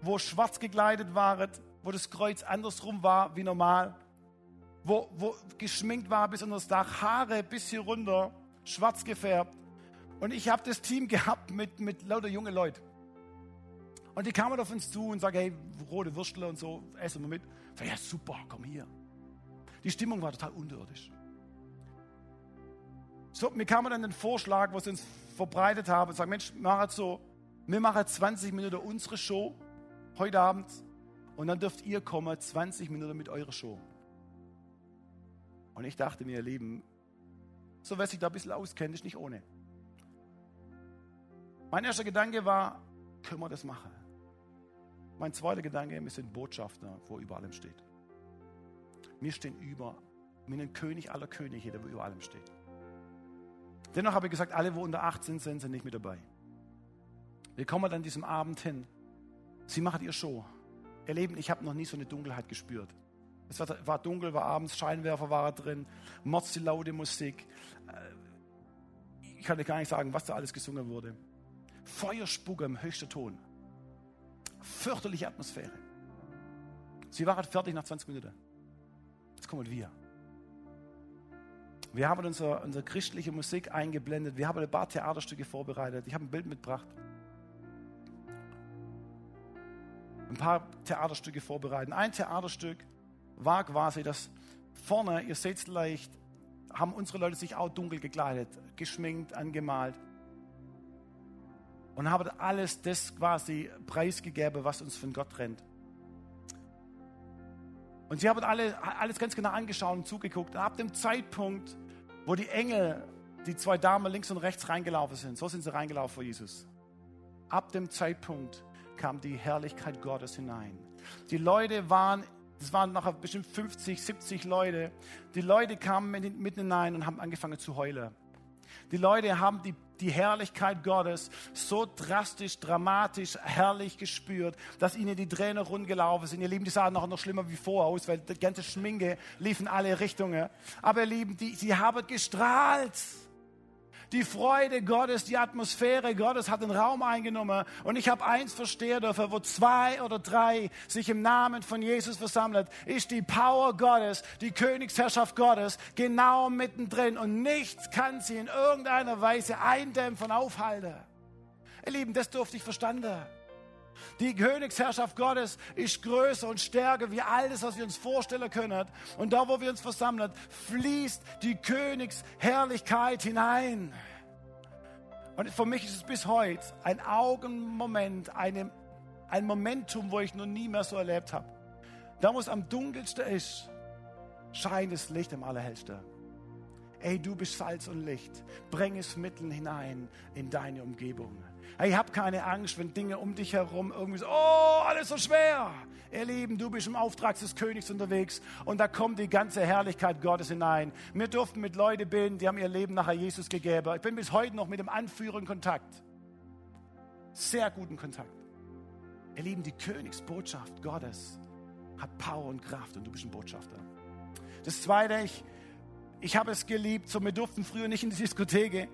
wo schwarz gekleidet waren, wo das Kreuz andersrum war wie normal, wo, wo geschminkt war bis unter das Dach, Haare bis hier runter, schwarz gefärbt. Und ich habe das Team *laughs* gehabt mit, mit lauter junge Leuten. Und die kamen auf uns zu und sagten, hey, rote Würstel und so, essen wir mit. Ich sag, ja, super, komm hier. Die Stimmung war total unterirdisch. So, mir kam dann den Vorschlag, was sie uns verbreitet haben, und sagen, Mensch, mach so, wir machen 20 Minuten unsere Show heute Abend und dann dürft ihr kommen 20 Minuten mit eurer Show. Und ich dachte mir, ihr Lieben, so wer sich da ein bisschen auskennt, ist nicht ohne. Mein erster Gedanke war, können wir das machen? Mein zweiter Gedanke, wir sind Botschafter, wo über allem steht. Wir stehen über, wir sind König aller Könige, der über allem steht. Dennoch habe ich gesagt, alle, wo unter 18 sind, sind nicht mit dabei. Wir kommen dann diesem Abend hin. Sie machen ihr Show. Ihr Leben, ich habe noch nie so eine Dunkelheit gespürt. Es war, dunkel, war abends, Scheinwerfer war drin, motzte laute Musik. Äh, ich kann dir gar nicht sagen, was da alles gesungen wurde. Feuerspucke im höchsten Ton. Fürchterliche Atmosphäre. Sie waren fertig nach 20 Minuten. Jetzt kommen wir. Wir haben unsere, unsere christliche Musik eingeblendet. Wir haben ein paar Theaterstücke vorbereitet. Ich habe ein Bild mitgebracht. Ein paar Theaterstücke vorbereitet. Ein Theaterstück war quasi das vorne, ihr seht es leicht, haben unsere Leute sich auch dunkel gekleidet, geschminkt, angemalt und haben alles das quasi preisgegeben, was uns von Gott trennt. Und sie haben alle, alles ganz genau angeschaut und zugeguckt. Und ab dem Zeitpunkt, wo die Engel, die zwei Damen links und rechts reingelaufen sind, so sind sie reingelaufen vor Jesus. Ab dem Zeitpunkt kam die Herrlichkeit Gottes hinein. Die Leute waren das waren nachher bestimmt 50, 70 Leute. Die Leute kamen mitten hinein und haben angefangen zu heulen. Die Leute haben die, die Herrlichkeit Gottes so drastisch, dramatisch, herrlich gespürt, dass ihnen die Tränen rundgelaufen sind. Ihr Lieben, die sahen noch, noch schlimmer wie vorher aus, weil die ganze Schminke lief in alle Richtungen. Aber ihr Lieben, die, sie haben gestrahlt. Die Freude Gottes, die Atmosphäre Gottes hat den Raum eingenommen. Und ich habe eins verstehen dürfen, wo zwei oder drei sich im Namen von Jesus versammelt, ist die Power Gottes, die Königsherrschaft Gottes genau mittendrin. Und nichts kann sie in irgendeiner Weise eindämpfen, aufhalten. Ihr Lieben, das durfte ich verstanden. Die Königsherrschaft Gottes ist größer und stärker wie alles, was wir uns vorstellen können. Und da, wo wir uns versammeln, fließt die Königsherrlichkeit hinein. Und für mich ist es bis heute ein Augenmoment, eine, ein Momentum, wo ich noch nie mehr so erlebt habe. Da, wo es am dunkelsten ist, scheint das Licht am allerhellsten. Ey, du bist Salz und Licht. Bring es mitten hinein in deine Umgebung. Hey, hab keine Angst, wenn Dinge um dich herum irgendwie so, oh, alles so schwer. Ihr Lieben, du bist im Auftrag des Königs unterwegs und da kommt die ganze Herrlichkeit Gottes hinein. Wir durften mit Leuten beten, die haben ihr Leben nachher Jesus gegeben. Ich bin bis heute noch mit dem Anführer in Kontakt. Sehr guten Kontakt. Ihr Lieben, die Königsbotschaft Gottes hat Power und Kraft und du bist ein Botschafter. Das Zweite, ich, ich habe es geliebt, so wir durften früher nicht in die Diskothek.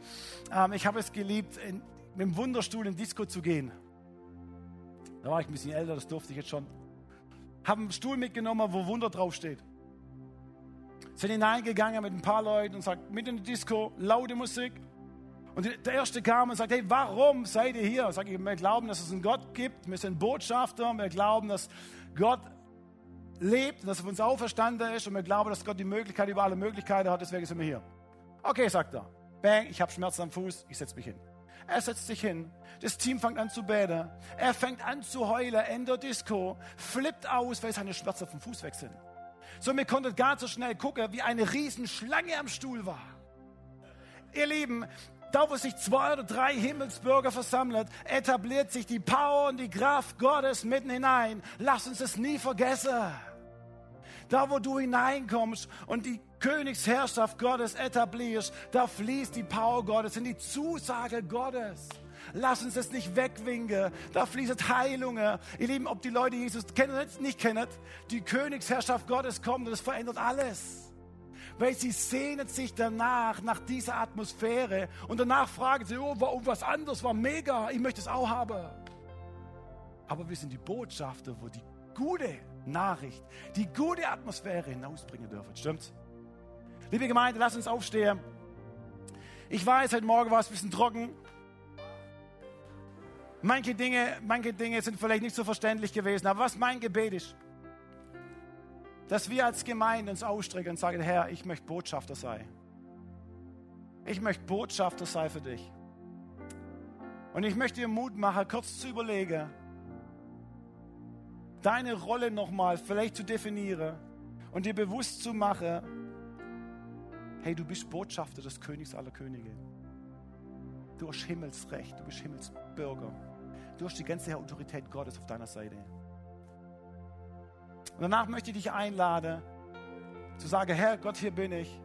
Ähm, ich habe es geliebt, in, mit dem Wunderstuhl in Disco zu gehen. Da war ich ein bisschen älter, das durfte ich jetzt schon. Haben einen Stuhl mitgenommen, wo Wunder draufsteht. Sind hineingegangen mit ein paar Leuten und sagt, mit in die Disco, laute Musik. Und der Erste kam und sagt, hey, warum seid ihr hier? Sag ich, wir glauben, dass es einen Gott gibt. Wir sind Botschafter. Wir glauben, dass Gott lebt dass er uns auferstanden ist. Und wir glauben, dass Gott die Möglichkeit über alle Möglichkeiten hat. Deswegen sind wir hier. Okay, sagt er. Bang, ich habe Schmerzen am Fuß. Ich setze mich hin. Er setzt sich hin. Das Team fängt an zu beten. Er fängt an zu heulen in der Disco, flippt aus, weil seine Schmerzen vom Fuß weg sind. So, mir konnte gar so schnell gucken, wie eine Riesenschlange am Stuhl war. Ihr Lieben, da wo sich zwei oder drei Himmelsbürger versammelt, etabliert sich die Power und die Kraft Gottes mitten hinein. Lass uns es nie vergessen. Da wo du hineinkommst und die Königsherrschaft Gottes etablierst, da fließt die Power Gottes in die Zusage Gottes. Lass uns das nicht wegwinken. Da fließt Heilung. Ihr Lieben, ob die Leute Jesus kennen oder nicht kennen, die Königsherrschaft Gottes kommt und es verändert alles. Weil sie sehnen sich danach, nach dieser Atmosphäre. Und danach fragen sie, oh, was anderes war mega, ich möchte es auch haben. Aber wir sind die Botschafter, wo die gute Nachricht, die gute Atmosphäre hinausbringen dürfen. Stimmt's? Liebe Gemeinde, lass uns aufstehen. Ich weiß, heute Morgen war es ein bisschen trocken. Manche Dinge, manche Dinge sind vielleicht nicht so verständlich gewesen, aber was mein Gebet ist, dass wir als Gemeinde uns ausstrecken und sagen, Herr, ich möchte Botschafter sein. Ich möchte Botschafter sein für dich. Und ich möchte dir Mut machen, kurz zu überlegen, deine Rolle nochmal vielleicht zu definieren und dir bewusst zu machen, hey, du bist Botschafter des Königs aller Könige. Du hast Himmelsrecht, du bist Himmelsbürger. Du hast die ganze Autorität Gottes auf deiner Seite. Und danach möchte ich dich einladen, zu sagen, Herr Gott, hier bin ich.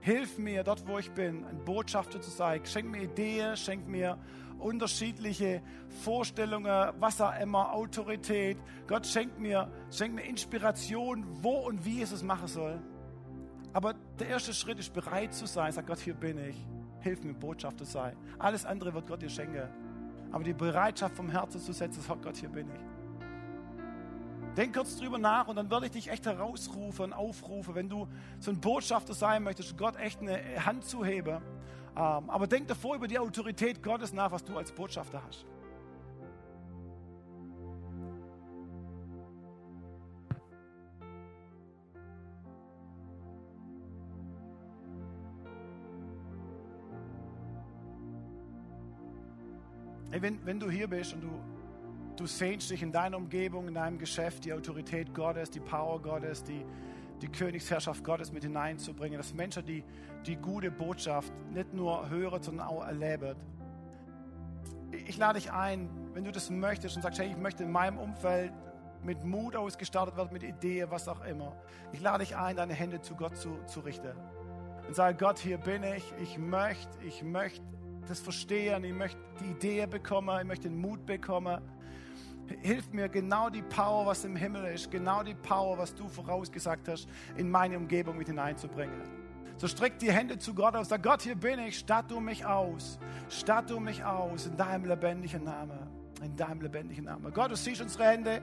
Hilf mir dort, wo ich bin, ein Botschafter zu sein. Schenk mir Ideen, schenk mir unterschiedliche Vorstellungen, was auch immer, Autorität. Gott schenkt mir, schenkt mir Inspiration, wo und wie es es machen soll. Aber der erste Schritt ist bereit zu sein. Sag Gott, hier bin ich. hilf mir, Botschafter sei. Alles andere wird Gott dir schenken. Aber die Bereitschaft vom Herzen zu setzen, sagt Gott, hier bin ich. Denk kurz drüber nach und dann werde ich dich echt herausrufen und aufrufen, wenn du so ein Botschafter sein möchtest, Gott echt eine Hand zu heben. Ähm, aber denk davor über die Autorität Gottes nach, was du als Botschafter hast. Hey, wenn, wenn du hier bist und du, du sehnst dich in deiner Umgebung, in deinem Geschäft, die Autorität Gottes, die Power Gottes, die, die Königsherrschaft Gottes mit hineinzubringen, dass Menschen die, die gute Botschaft nicht nur hören, sondern auch erleben. Ich lade dich ein, wenn du das möchtest und sagst, hey, ich möchte in meinem Umfeld mit Mut ausgestattet werden, mit Ideen, was auch immer. Ich lade dich ein, deine Hände zu Gott zu, zu richten. Und sage, Gott, hier bin ich, ich möchte, ich möchte das verstehen, ich möchte die Idee bekommen, ich möchte den Mut bekommen. Hilf mir genau die Power, was im Himmel ist, genau die Power, was du vorausgesagt hast, in meine Umgebung mit hineinzubringen. So streck die Hände zu Gott aus, sag Gott, hier bin ich, statt du mich aus, statt du mich aus in deinem lebendigen Namen, in deinem lebendigen Namen. Gott, du siehst unsere Hände,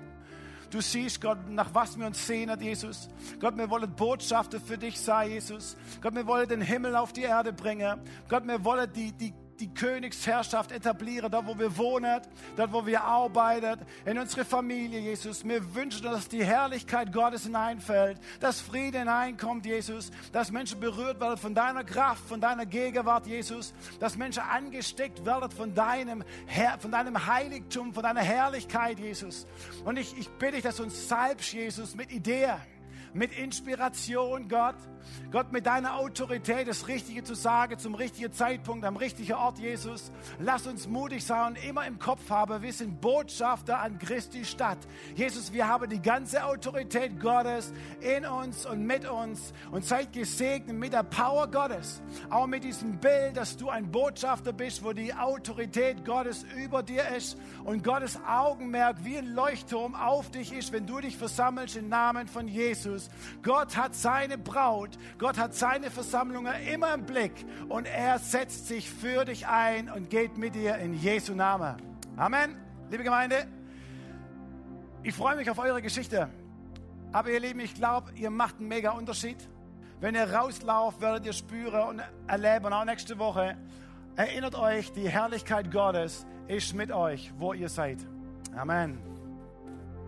Du siehst, Gott, nach was wir uns sehnen, Jesus. Gott, wir wollen Botschafter für dich sein, Jesus. Gott, wir wollen den Himmel auf die Erde bringen. Gott, wir wollen die, die die Königsherrschaft etablieren, dort wo wir wohnen, dort wo wir arbeiten, in unsere Familie, Jesus. Wir wünschen, dass die Herrlichkeit Gottes hineinfällt, dass Friede hineinkommt, Jesus, dass Menschen berührt werden von deiner Kraft, von deiner Gegenwart, Jesus, dass Menschen angesteckt werden von deinem, Herr, von deinem Heiligtum, von deiner Herrlichkeit, Jesus. Und ich, ich bitte dich, dass du uns salbst, Jesus, mit Ideen mit Inspiration, Gott. Gott, mit deiner Autorität das Richtige zu sagen, zum richtigen Zeitpunkt, am richtigen Ort, Jesus. Lass uns mutig sein und immer im Kopf haben, wir sind Botschafter an Christi Stadt. Jesus, wir haben die ganze Autorität Gottes in uns und mit uns und seid gesegnet mit der Power Gottes. Auch mit diesem Bild, dass du ein Botschafter bist, wo die Autorität Gottes über dir ist und Gottes Augenmerk wie ein Leuchtturm auf dich ist, wenn du dich versammelst im Namen von Jesus. Gott hat seine Braut, Gott hat seine Versammlungen immer im Blick und er setzt sich für dich ein und geht mit dir in Jesu Namen. Amen. Liebe Gemeinde, ich freue mich auf eure Geschichte. Aber ihr Lieben, ich glaube, ihr macht einen mega Unterschied. Wenn ihr rauslauft, werdet ihr spüren und erleben, auch nächste Woche. Erinnert euch, die Herrlichkeit Gottes ist mit euch, wo ihr seid. Amen.